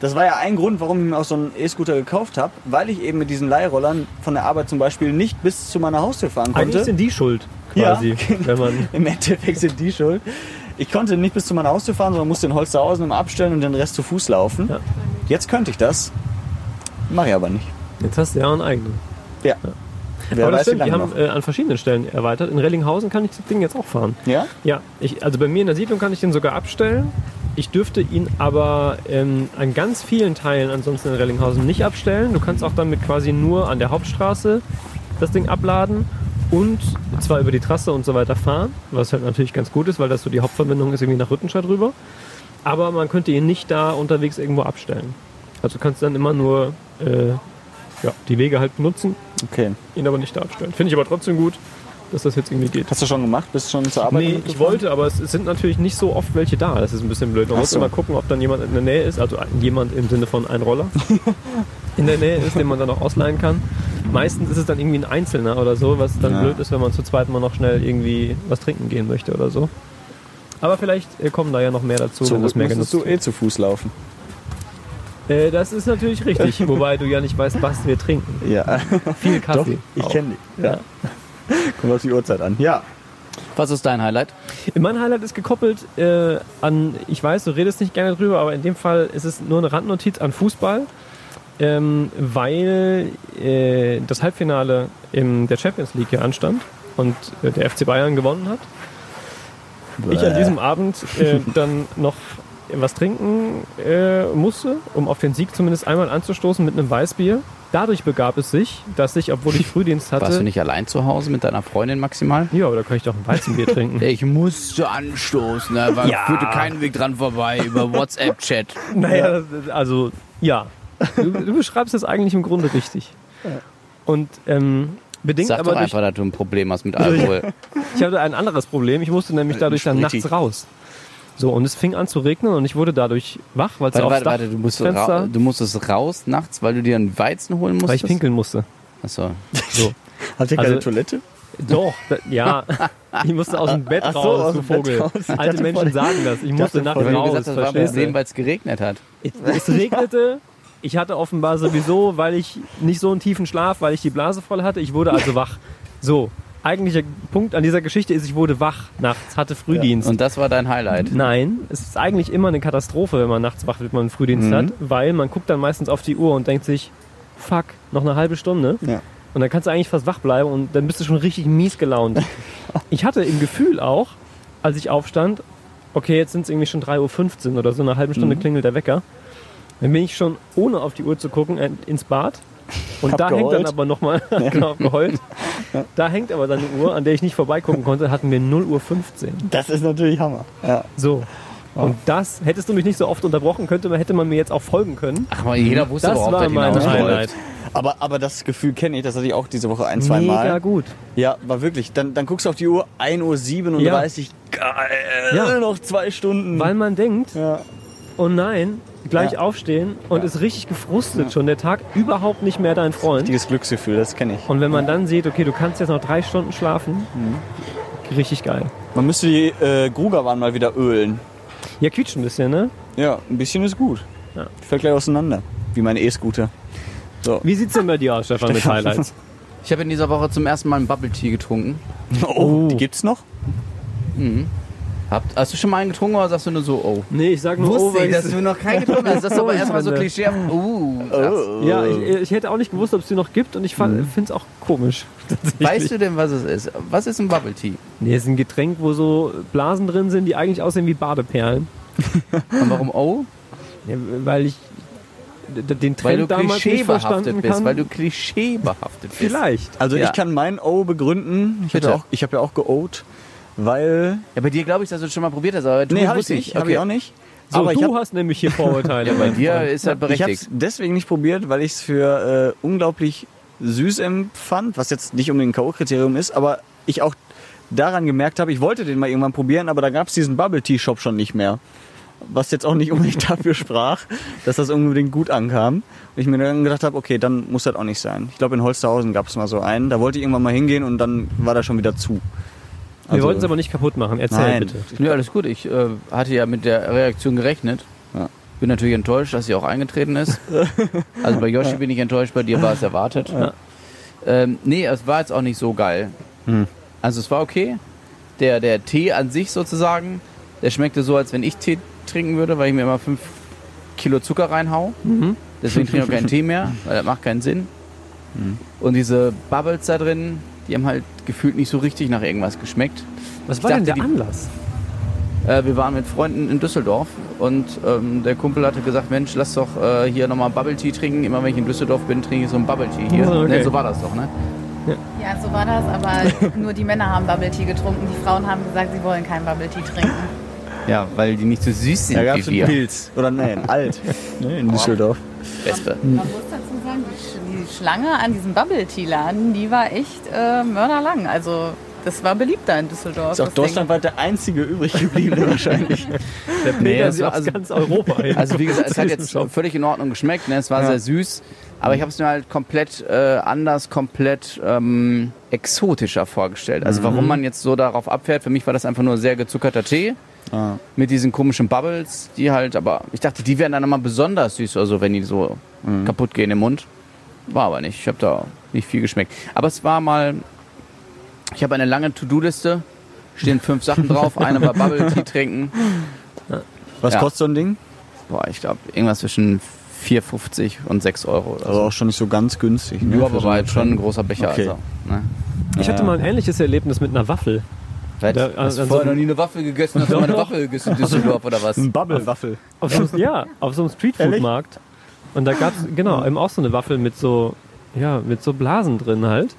Das war ja ein Grund, warum ich mir auch so einen E-Scooter gekauft habe, weil ich eben mit diesen Leihrollern von der Arbeit zum Beispiel nicht bis zu meiner Haustür fahren Eigentlich konnte. sind die schuld, Ja. quasi. Wenn man, Im Endeffekt sind die schuld. Ich konnte nicht bis zu meiner Haustür fahren, sondern musste in Holsterhausen immer abstellen und den Rest zu Fuß laufen. Ja. Jetzt könnte ich das, mache ich aber nicht. jetzt hast du ja einen eigenen. Ja. Wer aber das stimmt, die haben äh, an verschiedenen Stellen erweitert. In Rellinghausen kann ich das Ding jetzt auch fahren. Ja? Ja, ich, also bei mir in der Siedlung kann ich den sogar abstellen. Ich dürfte ihn aber ähm, an ganz vielen Teilen ansonsten in Rellinghausen nicht abstellen. Du kannst auch damit quasi nur an der Hauptstraße das Ding abladen und zwar über die Trasse und so weiter fahren, was halt natürlich ganz gut ist, weil das so die Hauptverbindung ist irgendwie nach Rüttenscheid rüber. Aber man könnte ihn nicht da unterwegs irgendwo abstellen. Also du kannst dann immer nur äh, ja, die Wege halt benutzen, Okay. ihn aber nicht da abstellen. Finde ich aber trotzdem gut, dass das jetzt irgendwie geht. Hast du schon gemacht? Bist du schon zur Arbeit? Nee, ich wollte, aber es sind natürlich nicht so oft welche da. Das ist ein bisschen blöd. Man Ach muss so. immer gucken, ob dann jemand in der Nähe ist, also jemand im Sinne von ein Roller in der Nähe ist, den man dann auch ausleihen kann. Meistens ist es dann irgendwie ein Einzelner oder so, was dann Ja. blöd ist, wenn man zu zweit mal noch schnell irgendwie was trinken gehen möchte oder so. Aber vielleicht äh, kommen da ja noch mehr dazu, wenn Zurück das mehr genutzt du eh zu Fuß laufen. Äh, das ist natürlich richtig, wobei du ja nicht weißt, was wir trinken. Ja, Viel doch, Kaffee. ich auch. kenne die. Ja. Kommt auf die Uhrzeit an. Ja. Was ist dein Highlight? Mein Highlight ist gekoppelt äh, an, ich weiß, du redest nicht gerne drüber, aber in dem Fall ist es nur eine Randnotiz an Fußball, ähm, weil äh, das Halbfinale in der Champions League hier anstand und äh, der FC Bayern gewonnen hat. Ich an diesem Abend äh, dann noch was trinken äh, musste, um auf den Sieg zumindest einmal anzustoßen mit einem Weißbier. Dadurch begab es sich, dass ich, obwohl ich Frühdienst hatte, Warst du nicht allein zu Hause mit deiner Freundin maximal? ja, aber da kann ich doch ein Weizenbier trinken. Ich musste anstoßen, da war, Ja. führte keinen Weg dran vorbei über WhatsApp-Chat. Naja, also ja. Du, du beschreibst es eigentlich im Grunde richtig. Und ähm, bedingt Sag aber doch durch, einfach, dass du ein Problem hast mit Alkohol. ich hatte ein anderes Problem. Ich musste nämlich dadurch dann nachts raus. So, und es fing an zu regnen und ich wurde dadurch wach, weil es Warte, warte, warte, du, musst ra du musstest raus nachts, weil du dir einen Weizen holen musstest? weil ich pinkeln musste. Achso. So. Habt ihr Also- keine Toilette? Doch, da, ja. Ich musste aus dem Bett Ach so, raus, aus du Vogel. raus. Alte Menschen sagen das. Ich musste nachts raus. gesagt das war ein? Problem, weil es geregnet hat. Es regnete. Ich hatte offenbar sowieso, weil ich nicht so einen tiefen Schlaf, weil ich die Blase voll hatte. Ich wurde also wach. So, eigentlicher Punkt an dieser Geschichte ist, ich wurde wach nachts, hatte Frühdienst. Und das war dein Highlight. Nein, es ist eigentlich immer eine Katastrophe, wenn man nachts wach wird, wenn man einen Frühdienst Mhm. hat, weil man guckt dann meistens auf die Uhr und denkt sich, fuck, noch eine halbe Stunde. Ja. Und dann kannst du eigentlich fast wach bleiben und dann bist du schon richtig mies gelaunt. ich hatte im Gefühl auch, als ich aufstand, okay, jetzt sind es irgendwie schon 3.15 Uhr oder so, eine halbe Stunde Mhm. klingelt der Wecker. Dann bin ich schon, ohne auf die Uhr zu gucken, äh, ins Bad. Und Hab da hängt dann geheult. aber nochmal, genau, geheult. Da hängt aber dann eine Uhr, an der ich nicht vorbeigucken konnte, hatten wir 0 Uhr 15. Das ist natürlich Hammer. Ja. So. Und das, hättest du mich nicht so oft unterbrochen, könnte, man- hätte man mir jetzt auch folgen können. Ach, aber jeder wusste, Das worauf war das mein. Highlight. Aber, aber das Gefühl kenne ich, das hatte ich auch diese Woche ein, zwei Mega Mal. gut. Ja, war wirklich. Dann, dann guckst du auf die Uhr, 1.37 Uhr. Geil, Ja. noch zwei Stunden. Weil man denkt, ja. oh nein, gleich Ja. aufstehen und ist richtig gefrustet schon. Der Tag überhaupt nicht mehr dein Freund. Richtiges Glücksgefühl, das kenne ich. Und wenn man dann sieht, okay, du kannst jetzt noch drei Stunden schlafen, richtig geil. Man müsste die äh, Grugerwahn mal wieder ölen. Ja, quietscht ein bisschen, ne? Ja, ein bisschen ist gut. Ja. Fällt gleich auseinander. Wie meine E-Scooter. So. Wie sieht's denn bei dir aus, Stefan, mit Highlights? Ich habe in dieser Woche zum ersten Mal einen Bubble Tea getrunken. Oh, die gibt's noch? Habt, hast du schon mal einen getrunken oder sagst du nur so, oh? Nee, ich sag nur, oh, weil ich, du noch keinen getrunken hast. Das ist aber Oh, erstmal so Klischee. Uh, sagst. ja, ich, ich hätte auch nicht gewusst, ob es die noch gibt und ich finde es auch komisch. Weißt du denn, was es ist? Was ist ein Bubble Tea? Nee, es ist ein Getränk, wo so Blasen drin sind, die eigentlich aussehen wie Badeperlen. Und warum oh? Ja, weil ich den Trend Weil du damals nicht klischeebehaftet verstanden bist. kann. Weil du klischeebehaftet bist. Vielleicht. Also Ja. ich kann mein O begründen. Ich, Bitte. hatte auch, ich habe ja auch geoat, weil... Ja, bei dir glaube ich, dass du es schon mal probiert hast. Aber du Nee, habe ich nicht. Hab ich auch nicht. So, aber du hab, hast nämlich hier Vorurteile. Ja, bei dir Freund. ist halt ich habe berechtigt. es deswegen nicht probiert, weil ich es für äh, unglaublich süß empfand, was jetzt nicht unbedingt ein K.O.-Kriterium ist, aber ich auch daran gemerkt habe, ich wollte den mal irgendwann probieren, aber da gab es diesen Bubble-Tea-Shop schon nicht mehr. Was jetzt auch nicht unbedingt dafür sprach, dass das unbedingt gut ankam. Und ich mir dann gedacht habe, okay, dann muss das auch nicht sein. Ich glaube, in Holsterhausen gab es mal so einen. Da wollte ich irgendwann mal hingehen und dann war da schon wieder zu. Wir Also- wollten es aber nicht kaputt machen. Erzähl Nein. bitte. Ja, alles gut. Ich äh, hatte ja mit der Reaktion gerechnet. Ja. Bin natürlich enttäuscht, dass sie auch eingetreten ist. Also bei Yoshi bin ich enttäuscht, bei dir war es erwartet. Ja. Ähm, nee, es war jetzt auch nicht so geil. Hm. Also es war okay. Der, der Tee an sich sozusagen, der schmeckte so, als wenn ich Tee trinken würde, weil ich mir immer 5 Kilo Zucker reinhau. Mhm. Deswegen trinke ich auch keinen Tee mehr, weil das macht keinen Sinn. Hm. Und diese Bubbles da drin, die haben halt gefühlt nicht so richtig nach irgendwas geschmeckt. Was war denn dachte, der die- Anlass? Äh, wir waren mit Freunden in Düsseldorf und ähm, der Kumpel hatte gesagt, Mensch, lass doch äh, hier nochmal Bubble Tea trinken. Immer wenn ich in Düsseldorf bin, trinke ich so ein Bubble Tea hier. Okay. ne, so war das doch, ne? Ja, so war das, aber nur die Männer haben Bubble Tea getrunken. Die Frauen haben gesagt, sie wollen keinen Bubble Tea trinken. Ja, weil die nicht so süß sind Da gab es einen. Pilz. Oder nein, alt. ne, in Düsseldorf. Wespe. Man muss dazu sagen, die, die Schlange an diesem Bubble Tea Laden, die war echt äh, mörderlang. Also das war beliebter in Düsseldorf. Ist auch deutschlandweit der einzige übrig gebliebene wahrscheinlich. Der Nee, das war aus also- ganz Europa hin. Also wie gesagt, es hat jetzt völlig in Ordnung geschmeckt. Ne? Es war Ja. sehr süß. Aber ich habe es mir halt komplett äh, anders, komplett ähm, exotischer vorgestellt. Also warum man jetzt so darauf abfährt, für mich war das einfach nur sehr gezuckerter Tee. Ah. mit diesen komischen Bubbles, die halt, aber ich dachte, die wären dann immer besonders süß, also wenn die so kaputt gehen im Mund. War aber nicht. Ich habe da nicht viel geschmeckt. Aber es war mal, ich habe eine lange To-Do-Liste Stehen fünf Sachen drauf. Eine war Bubble Tea trinken. Was Ja. kostet so ein Ding? Boah, ich glaube, irgendwas zwischen 4,50 und 6 Euro oder Also so. auch schon nicht so ganz günstig. Ne? Ja, aber war jetzt schon ein großer Becher. Okay. Also, ne? Ich hatte mal ein ähnliches Erlebnis mit einer Waffel. Was? Da- hast du an vorher so- noch nie eine Waffel gegessen? Hast du mal eine Waffel gegessen in Düsseldorf oder was? Ein Bubble-Waffel. Ja, auf so einem Streetfood-Markt. Und da gab's genau, eben auch so eine Waffel mit so, ja, mit so Blasen drin halt.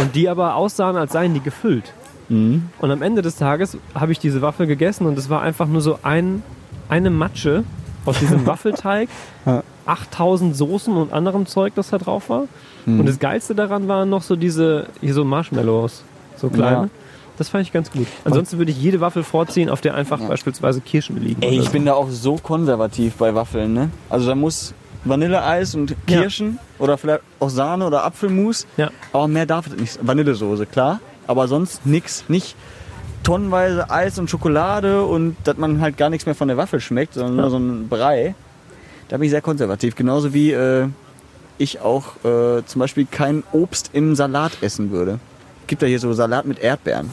Und die aber aussahen, als seien die gefüllt. Mhm. Und am Ende des Tages habe ich diese Waffel gegessen und es war einfach nur so ein, eine Matsche aus diesem Waffelteig, Ja. 8000 Soßen und anderem Zeug, das da drauf war. Mhm. Und das Geilste daran waren noch so diese, hier so Marshmallows, so kleine. Ja. Das fand ich ganz gut. Ansonsten würde ich jede Waffel vorziehen, auf der einfach beispielsweise Kirschen liegen. Ey, ich so. bin da auch so konservativ bei Waffeln, ne? Also da muss Vanilleeis und Kirschen oder vielleicht auch Sahne oder Apfelmus. Ja. Aber mehr darf es nicht. Vanillesoße, klar. Aber sonst nix. Nicht tonnenweise Eis und Schokolade und dass man halt gar nichts mehr von der Waffel schmeckt, sondern nur so ein Brei. Da bin ich sehr konservativ. Genauso wie äh, ich auch äh, zum Beispiel kein Obst im Salat essen würde. Gibt ja hier so Salat mit Erdbeeren.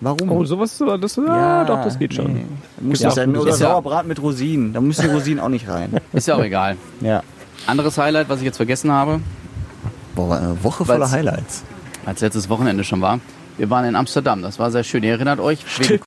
Warum? Oh, sowas, das, ja, doch, das geht schon. Nee. Muss Ja, sein. Oder ist ja- Sauerbraten mit Rosinen. Da müssen die Rosinen auch nicht rein. Ist ja auch egal. Ja. Anderes Highlight, was ich jetzt vergessen habe, Boah, eine Woche voller Highlights. als letztes Wochenende schon war. Wir waren in Amsterdam. Das war sehr schön. Ihr erinnert euch? Wegen,